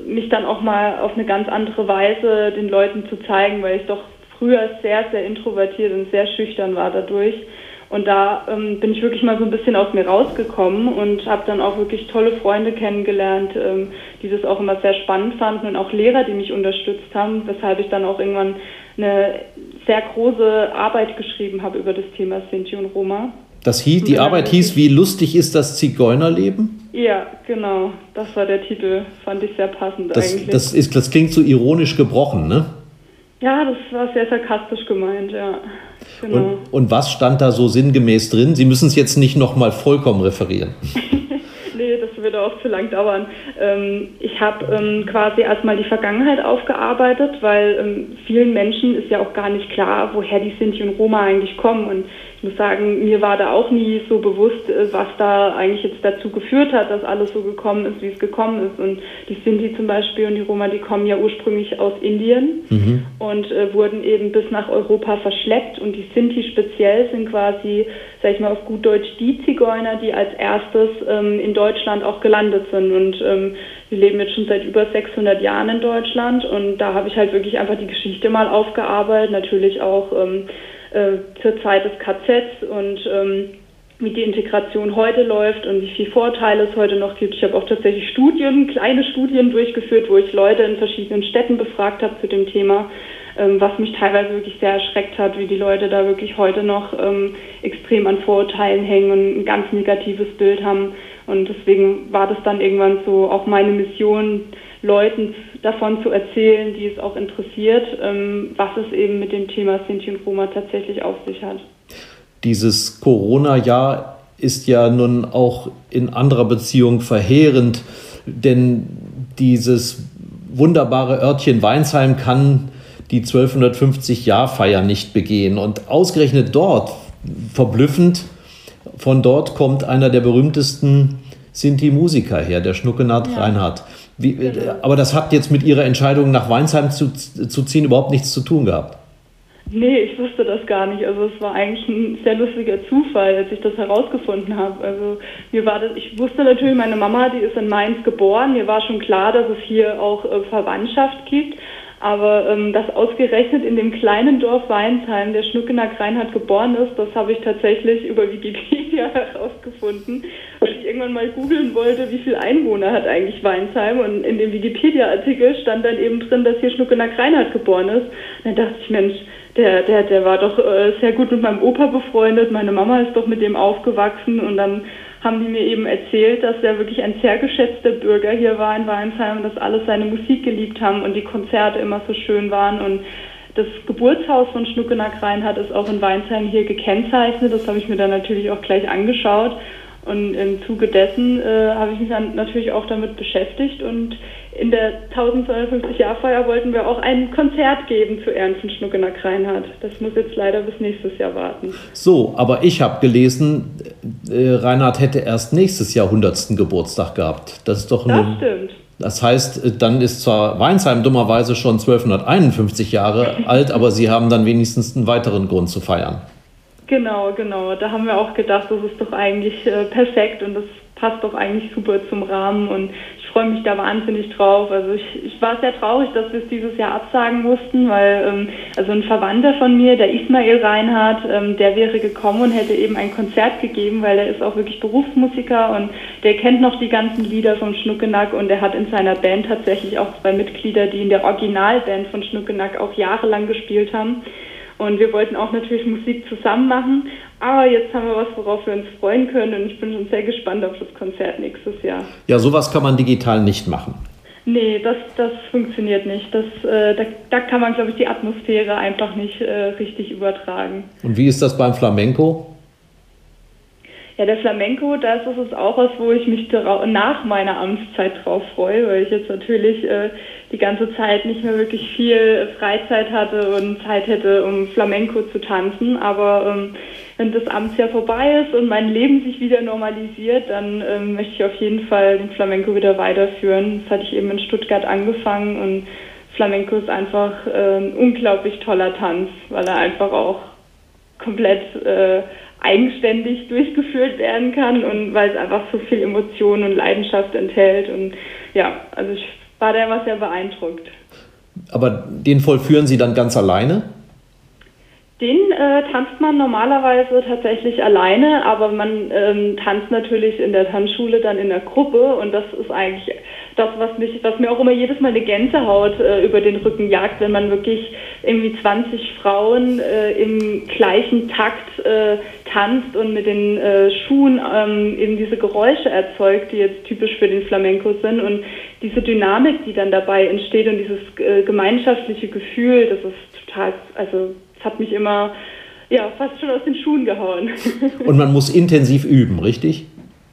mich dann auch mal auf eine ganz andere Weise den Leuten zu zeigen, weil ich doch früher sehr, sehr introvertiert und sehr schüchtern war dadurch. Und da ähm, bin ich wirklich mal so ein bisschen aus mir rausgekommen und habe dann auch wirklich tolle Freunde kennengelernt, ähm, die das auch immer sehr spannend fanden und auch Lehrer, die mich unterstützt haben, weshalb ich dann auch irgendwann eine sehr große Arbeit geschrieben habe über das Thema Sinti und Roma. Das hieß, die Arbeit hieß, wie lustig ist das Zigeunerleben? Ja, genau. Das war der Titel. Fand ich sehr passend das, eigentlich. Das, ist, das klingt so ironisch gebrochen, ne? Ja, das war sehr sarkastisch gemeint, ja. Genau. Und, und was stand da so sinngemäß drin? Sie müssen es jetzt nicht nochmal vollkommen referieren. würde auch zu lang dauern. Ähm, ich habe ähm, quasi erstmal die Vergangenheit aufgearbeitet, weil ähm, vielen Menschen ist ja auch gar nicht klar, woher die Sinti und Roma eigentlich kommen. Und muss sagen, mir war da auch nie so bewusst, äh, was da eigentlich jetzt dazu geführt hat, dass alles so gekommen ist, wie es gekommen ist. Und die Sinti zum Beispiel und die Roma, die kommen ja ursprünglich aus Indien mhm. und äh, wurden eben bis nach Europa verschleppt. Und die Sinti speziell sind quasi, sag ich mal auf gut Deutsch, die Zigeuner, die als erstes ähm, in Deutschland auch gelandet sind. Und ähm, wir leben jetzt schon seit über 600 Jahren in Deutschland. Und da habe ich halt wirklich einfach die Geschichte mal aufgearbeitet, natürlich auch ähm, äh, zur Zeit des KZs und ähm, wie die Integration heute läuft und wie viele Vorteile es heute noch gibt. Ich habe auch tatsächlich Studien, kleine Studien durchgeführt, wo ich Leute in verschiedenen Städten befragt habe zu dem Thema, ähm, was mich teilweise wirklich sehr erschreckt hat, wie die Leute da wirklich heute noch ähm, extrem an Vorurteilen hängen und ein ganz negatives Bild haben. Und deswegen war das dann irgendwann so auch meine Mission, Leuten davon zu erzählen, die es auch interessiert, ähm, was es eben mit dem Thema Sinti und Roma tatsächlich auf sich hat. Dieses Corona-Jahr ist ja nun auch in anderer Beziehung verheerend, denn dieses wunderbare Örtchen Weinsheim kann die 1250-Jahr-Feier nicht begehen. Und ausgerechnet dort, verblüffend, von dort kommt einer der berühmtesten Sinti-Musiker her, der Schnuckenart ja. Reinhardt. Wie, genau. Aber das hat jetzt mit Ihrer Entscheidung, nach Weinsheim zu, zu ziehen, überhaupt nichts zu tun gehabt. Nee, ich wusste das gar nicht. Also es war eigentlich ein sehr lustiger Zufall, als ich das herausgefunden habe. Also mir war das, ich wusste natürlich, meine Mama, die ist in Mainz geboren. Mir war schon klar, dass es hier auch äh, Verwandtschaft gibt. Aber ähm, dass ausgerechnet in dem kleinen Dorf Weinsheim der Schnuckener Reinhardt geboren ist, das habe ich tatsächlich über Wikipedia herausgefunden, weil ich irgendwann mal googeln wollte, wie viele Einwohner hat eigentlich Weinsheim. Und in dem Wikipedia-Artikel stand dann eben drin, dass hier Schnuckener Reinhardt geboren ist. Und dann dachte ich, Mensch, der, der, der war doch äh, sehr gut mit meinem Opa befreundet, meine Mama ist doch mit dem aufgewachsen und dann haben die mir eben erzählt, dass er wirklich ein sehr geschätzter Bürger hier war in Weinsheim, dass alle seine Musik geliebt haben und die Konzerte immer so schön waren und das Geburtshaus von Schnuckenack Reinhardt ist auch in Weinsheim hier gekennzeichnet. Das habe ich mir dann natürlich auch gleich angeschaut. Und im Zuge dessen äh, habe ich mich dann natürlich auch damit beschäftigt und in der 1250-Jahr-Feier wollten wir auch ein Konzert geben zu Ehren von Schnuckenack Reinhardt. Das muss jetzt leider bis nächstes Jahr warten. So, aber ich habe gelesen, äh, Reinhard hätte erst nächstes Jahr 100. Geburtstag gehabt. Das ist doch Das eine, stimmt. Das heißt, äh, dann ist zwar Weinsheim dummerweise schon 1251 Jahre alt, aber Sie haben dann wenigstens einen weiteren Grund zu feiern. Genau, genau. Da haben wir auch gedacht, das ist doch eigentlich äh, perfekt und das passt doch eigentlich super zum Rahmen und freue mich da wahnsinnig drauf. Also ich, ich war sehr traurig, dass wir es dieses Jahr absagen mussten, weil ähm, also ein Verwandter von mir, der Ismail Reinhardt, ähm, der wäre gekommen und hätte eben ein Konzert gegeben, weil er ist auch wirklich Berufsmusiker und der kennt noch die ganzen Lieder vom Schnuckenack und er hat in seiner Band tatsächlich auch zwei Mitglieder, die in der Originalband von Schnuckenack auch jahrelang gespielt haben. Und wir wollten auch natürlich Musik zusammen machen. Aber jetzt haben wir was, worauf wir uns freuen können. Und ich bin schon sehr gespannt auf das Konzert nächstes Jahr. Ja, sowas kann man digital nicht machen. Nee, das, das funktioniert nicht. Das, äh, da, da kann man, glaube ich, die Atmosphäre einfach nicht äh, richtig übertragen. Und wie ist das beim Flamenco? Ja, der Flamenco, da ist es auch was, wo ich mich nach meiner Amtszeit drauf freue, weil ich jetzt natürlich äh, die ganze Zeit nicht mehr wirklich viel Freizeit hatte und Zeit hätte, um Flamenco zu tanzen. Aber ähm, wenn das Amtsjahr vorbei ist und mein Leben sich wieder normalisiert, dann ähm, möchte ich auf jeden Fall den Flamenco wieder weiterführen. Das hatte ich eben in Stuttgart angefangen und Flamenco ist einfach äh, unglaublich toller Tanz, weil er einfach auch komplett äh, eigenständig durchgeführt werden kann und weil es einfach so viel Emotion und Leidenschaft enthält. Und ja, also ich war da immer sehr beeindruckt. Aber den vollführen Sie dann ganz alleine? Den äh, tanzt man normalerweise tatsächlich alleine, aber man ähm, tanzt natürlich in der Tanzschule dann in der Gruppe und das ist eigentlich das, was mich, was mir auch immer jedes Mal eine Gänsehaut äh, über den Rücken jagt, wenn man wirklich irgendwie 20 Frauen äh, im gleichen Takt äh, tanzt und mit den äh, Schuhen ähm, eben diese Geräusche erzeugt, die jetzt typisch für den Flamenco sind und diese Dynamik, die dann dabei entsteht und dieses äh, gemeinschaftliche Gefühl, das ist total, also es hat mich immer ja, fast schon aus den Schuhen gehauen. Und man muss intensiv üben, richtig?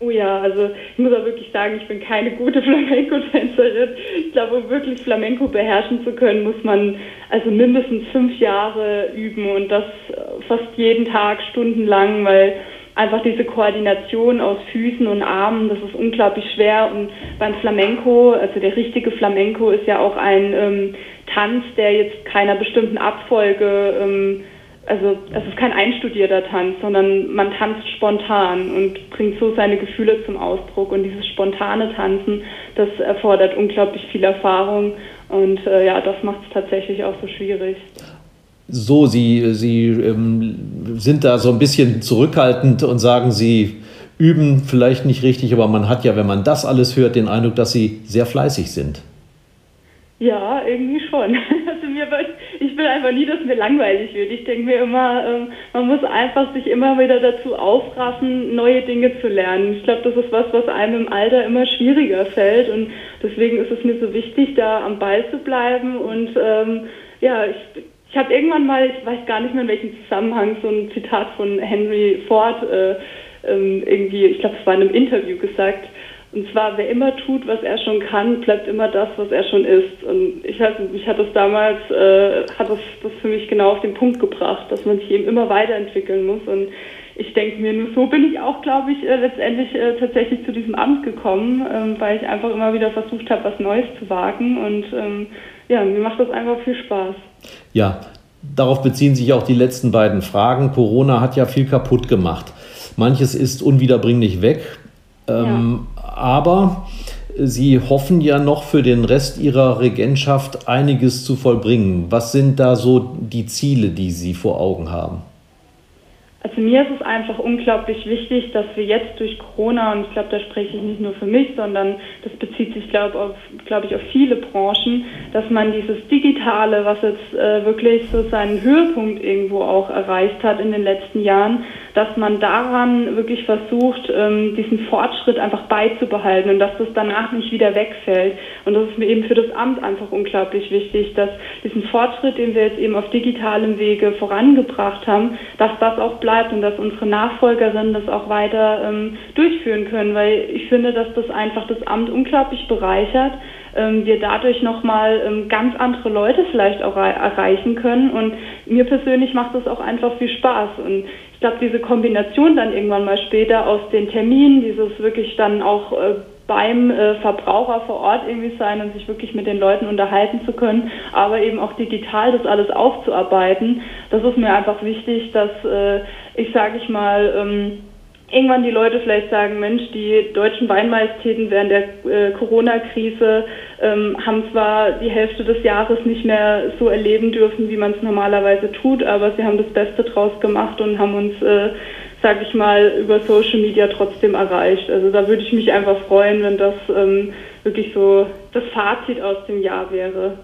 Oh ja, also ich muss auch wirklich sagen, ich bin keine gute Flamenco-Tänzerin. Ich glaube, um wirklich Flamenco beherrschen zu können, muss man also mindestens fünf Jahre üben und das fast jeden Tag stundenlang, weil einfach diese Koordination aus Füßen und Armen, das ist unglaublich schwer. Und beim Flamenco, also der richtige Flamenco ist ja auch ein ähm, Tanz, der jetzt keiner bestimmten Abfolge, ähm, also es ist kein einstudierter Tanz, sondern man tanzt spontan und bringt so seine Gefühle zum Ausdruck. Und dieses spontane Tanzen, das erfordert unglaublich viel Erfahrung und äh, ja, das macht es tatsächlich auch so schwierig. So, Sie, Sie ähm, sind da so ein bisschen zurückhaltend und sagen, Sie üben vielleicht nicht richtig, aber man hat ja, wenn man das alles hört, den Eindruck, dass Sie sehr fleißig sind. Ja, irgendwie schon. Mir ich will einfach nie, dass mir langweilig wird. Ich denke mir immer, ähm, man muss einfach sich immer wieder dazu aufraffen, neue Dinge zu lernen. Ich glaube, das ist was, was einem im Alter immer schwieriger fällt und deswegen ist es mir so wichtig, da am Ball zu bleiben und ähm, ja, ich, ich habe irgendwann mal, ich weiß gar nicht mehr in welchem Zusammenhang, so ein Zitat von Henry Ford äh, ähm, irgendwie, ich glaube, es war in einem Interview gesagt, und zwar, wer immer tut, was er schon kann, bleibt immer das, was er schon ist. Und ich weiß mich hat das damals, äh, hat das, das für mich genau auf den Punkt gebracht, dass man sich eben immer weiterentwickeln muss. Und ich denke mir, nur so bin ich auch, glaube ich, äh, letztendlich äh, tatsächlich zu diesem Amt gekommen, ähm, weil ich einfach immer wieder versucht habe, was Neues zu wagen. Und ähm, ja, mir macht das einfach viel Spaß. Ja, darauf beziehen sich auch die letzten beiden Fragen. Corona hat ja viel kaputt gemacht. Manches ist unwiederbringlich weg. Ähm, ja. Aber Sie hoffen ja noch für den Rest Ihrer Regentschaft einiges zu vollbringen. Was sind da so die Ziele, die Sie vor Augen haben? Also mir ist es einfach unglaublich wichtig, dass wir jetzt durch Corona, und ich glaube, da spreche ich nicht nur für mich, sondern das bezieht sich, glaube glaub ich, auf viele Branchen, dass man dieses Digitale, was jetzt äh, wirklich so seinen Höhepunkt irgendwo auch erreicht hat in den letzten Jahren, dass man daran wirklich versucht, ähm, diesen Fortschritt einfach beizubehalten und dass das danach nicht wieder wegfällt. Und das ist mir eben für das Amt einfach unglaublich wichtig, dass diesen Fortschritt, den wir jetzt eben auf digitalem Wege vorangebracht haben, dass das auch bleibt und dass unsere Nachfolgerinnen das auch weiter ähm, durchführen können, weil ich finde, dass das einfach das Amt unglaublich bereichert. Ähm, wir dadurch nochmal ganz andere Leute vielleicht auch erreichen können und mir persönlich macht das auch einfach viel Spaß und glaube, diese Kombination dann irgendwann mal später aus den Terminen, dieses wirklich dann auch äh, beim äh, Verbraucher vor Ort irgendwie sein und sich wirklich mit den Leuten unterhalten zu können, aber eben auch digital das alles aufzuarbeiten. Das ist mir einfach wichtig, dass äh, ich sage ich mal ähm, irgendwann die Leute vielleicht sagen, Mensch, die deutschen Weinmajestäten während der äh, Corona-Krise ähm, haben zwar die Hälfte des Jahres nicht mehr so erleben dürfen, wie man es normalerweise tut, aber sie haben das Beste draus gemacht und haben uns äh, sage ich mal, über Social Media trotzdem erreicht. Also da würde ich mich einfach freuen, wenn das ähm, wirklich so das Fazit aus dem Jahr wäre.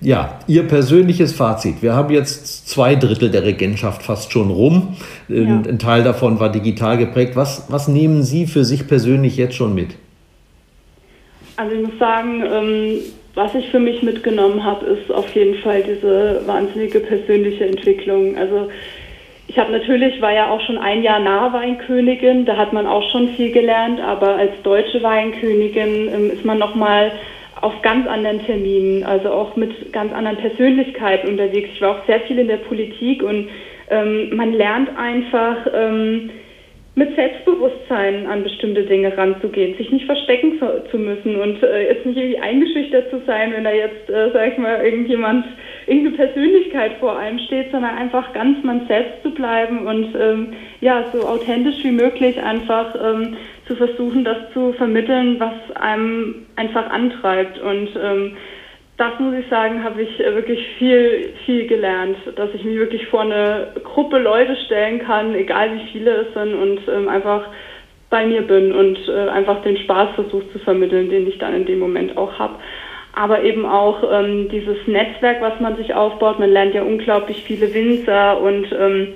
Ja, Ihr persönliches Fazit. Wir haben jetzt zwei Drittel der Regentschaft fast schon rum. Ja. Ein Teil davon war digital geprägt. Was, was nehmen Sie für sich persönlich jetzt schon mit? Also ich muss sagen, ähm, was ich für mich mitgenommen habe, ist auf jeden Fall diese wahnsinnige persönliche Entwicklung. Also ich habe natürlich, war ja auch schon ein Jahr Nahweinkönigin, da hat man auch schon viel gelernt, aber als deutsche Weinkönigin ähm, ist man nochmal auf ganz anderen Terminen, also auch mit ganz anderen Persönlichkeiten unterwegs. Ich war auch sehr viel in der Politik und ähm, man lernt einfach ähm, mit Selbstbewusstsein an bestimmte Dinge ranzugehen, sich nicht verstecken zu, zu müssen und äh, jetzt nicht irgendwie eingeschüchtert zu sein, wenn da jetzt, äh, sag ich mal, irgendjemand, irgendeine Persönlichkeit vor einem steht, sondern einfach ganz man selbst zu bleiben und ähm, ja, so authentisch wie möglich einfach ähm, zu versuchen, das zu vermitteln, was einem einfach antreibt und ähm, das muss ich sagen, habe ich wirklich viel, viel gelernt, dass ich mich wirklich vor eine Gruppe Leute stellen kann, egal wie viele es sind und ähm, einfach bei mir bin und äh, einfach den Spaß versuche zu vermitteln, den ich dann in dem Moment auch habe. Aber eben auch ähm, dieses Netzwerk, was man sich aufbaut. Man lernt ja unglaublich viele Winzer und ähm,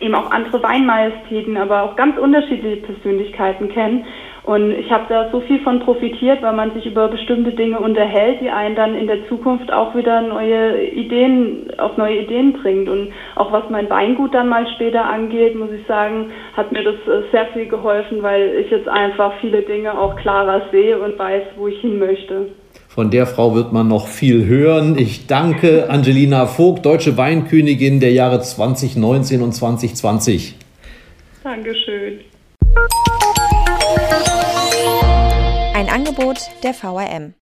eben auch andere Weinmajestäten, aber auch ganz unterschiedliche Persönlichkeiten kennen. Und ich habe da so viel von profitiert, weil man sich über bestimmte Dinge unterhält, die einen dann in der Zukunft auch wieder neue Ideen, auf neue Ideen bringt. Und auch was mein Weingut dann mal später angeht, muss ich sagen, hat mir das äh, sehr viel geholfen, weil ich jetzt einfach viele Dinge auch klarer sehe und weiß, wo ich hin möchte. Von der Frau wird man noch viel hören. Ich danke Angelina Vogt, deutsche Weinkönigin der Jahre 2019 und 2020. Dankeschön. Ein Angebot der VRM.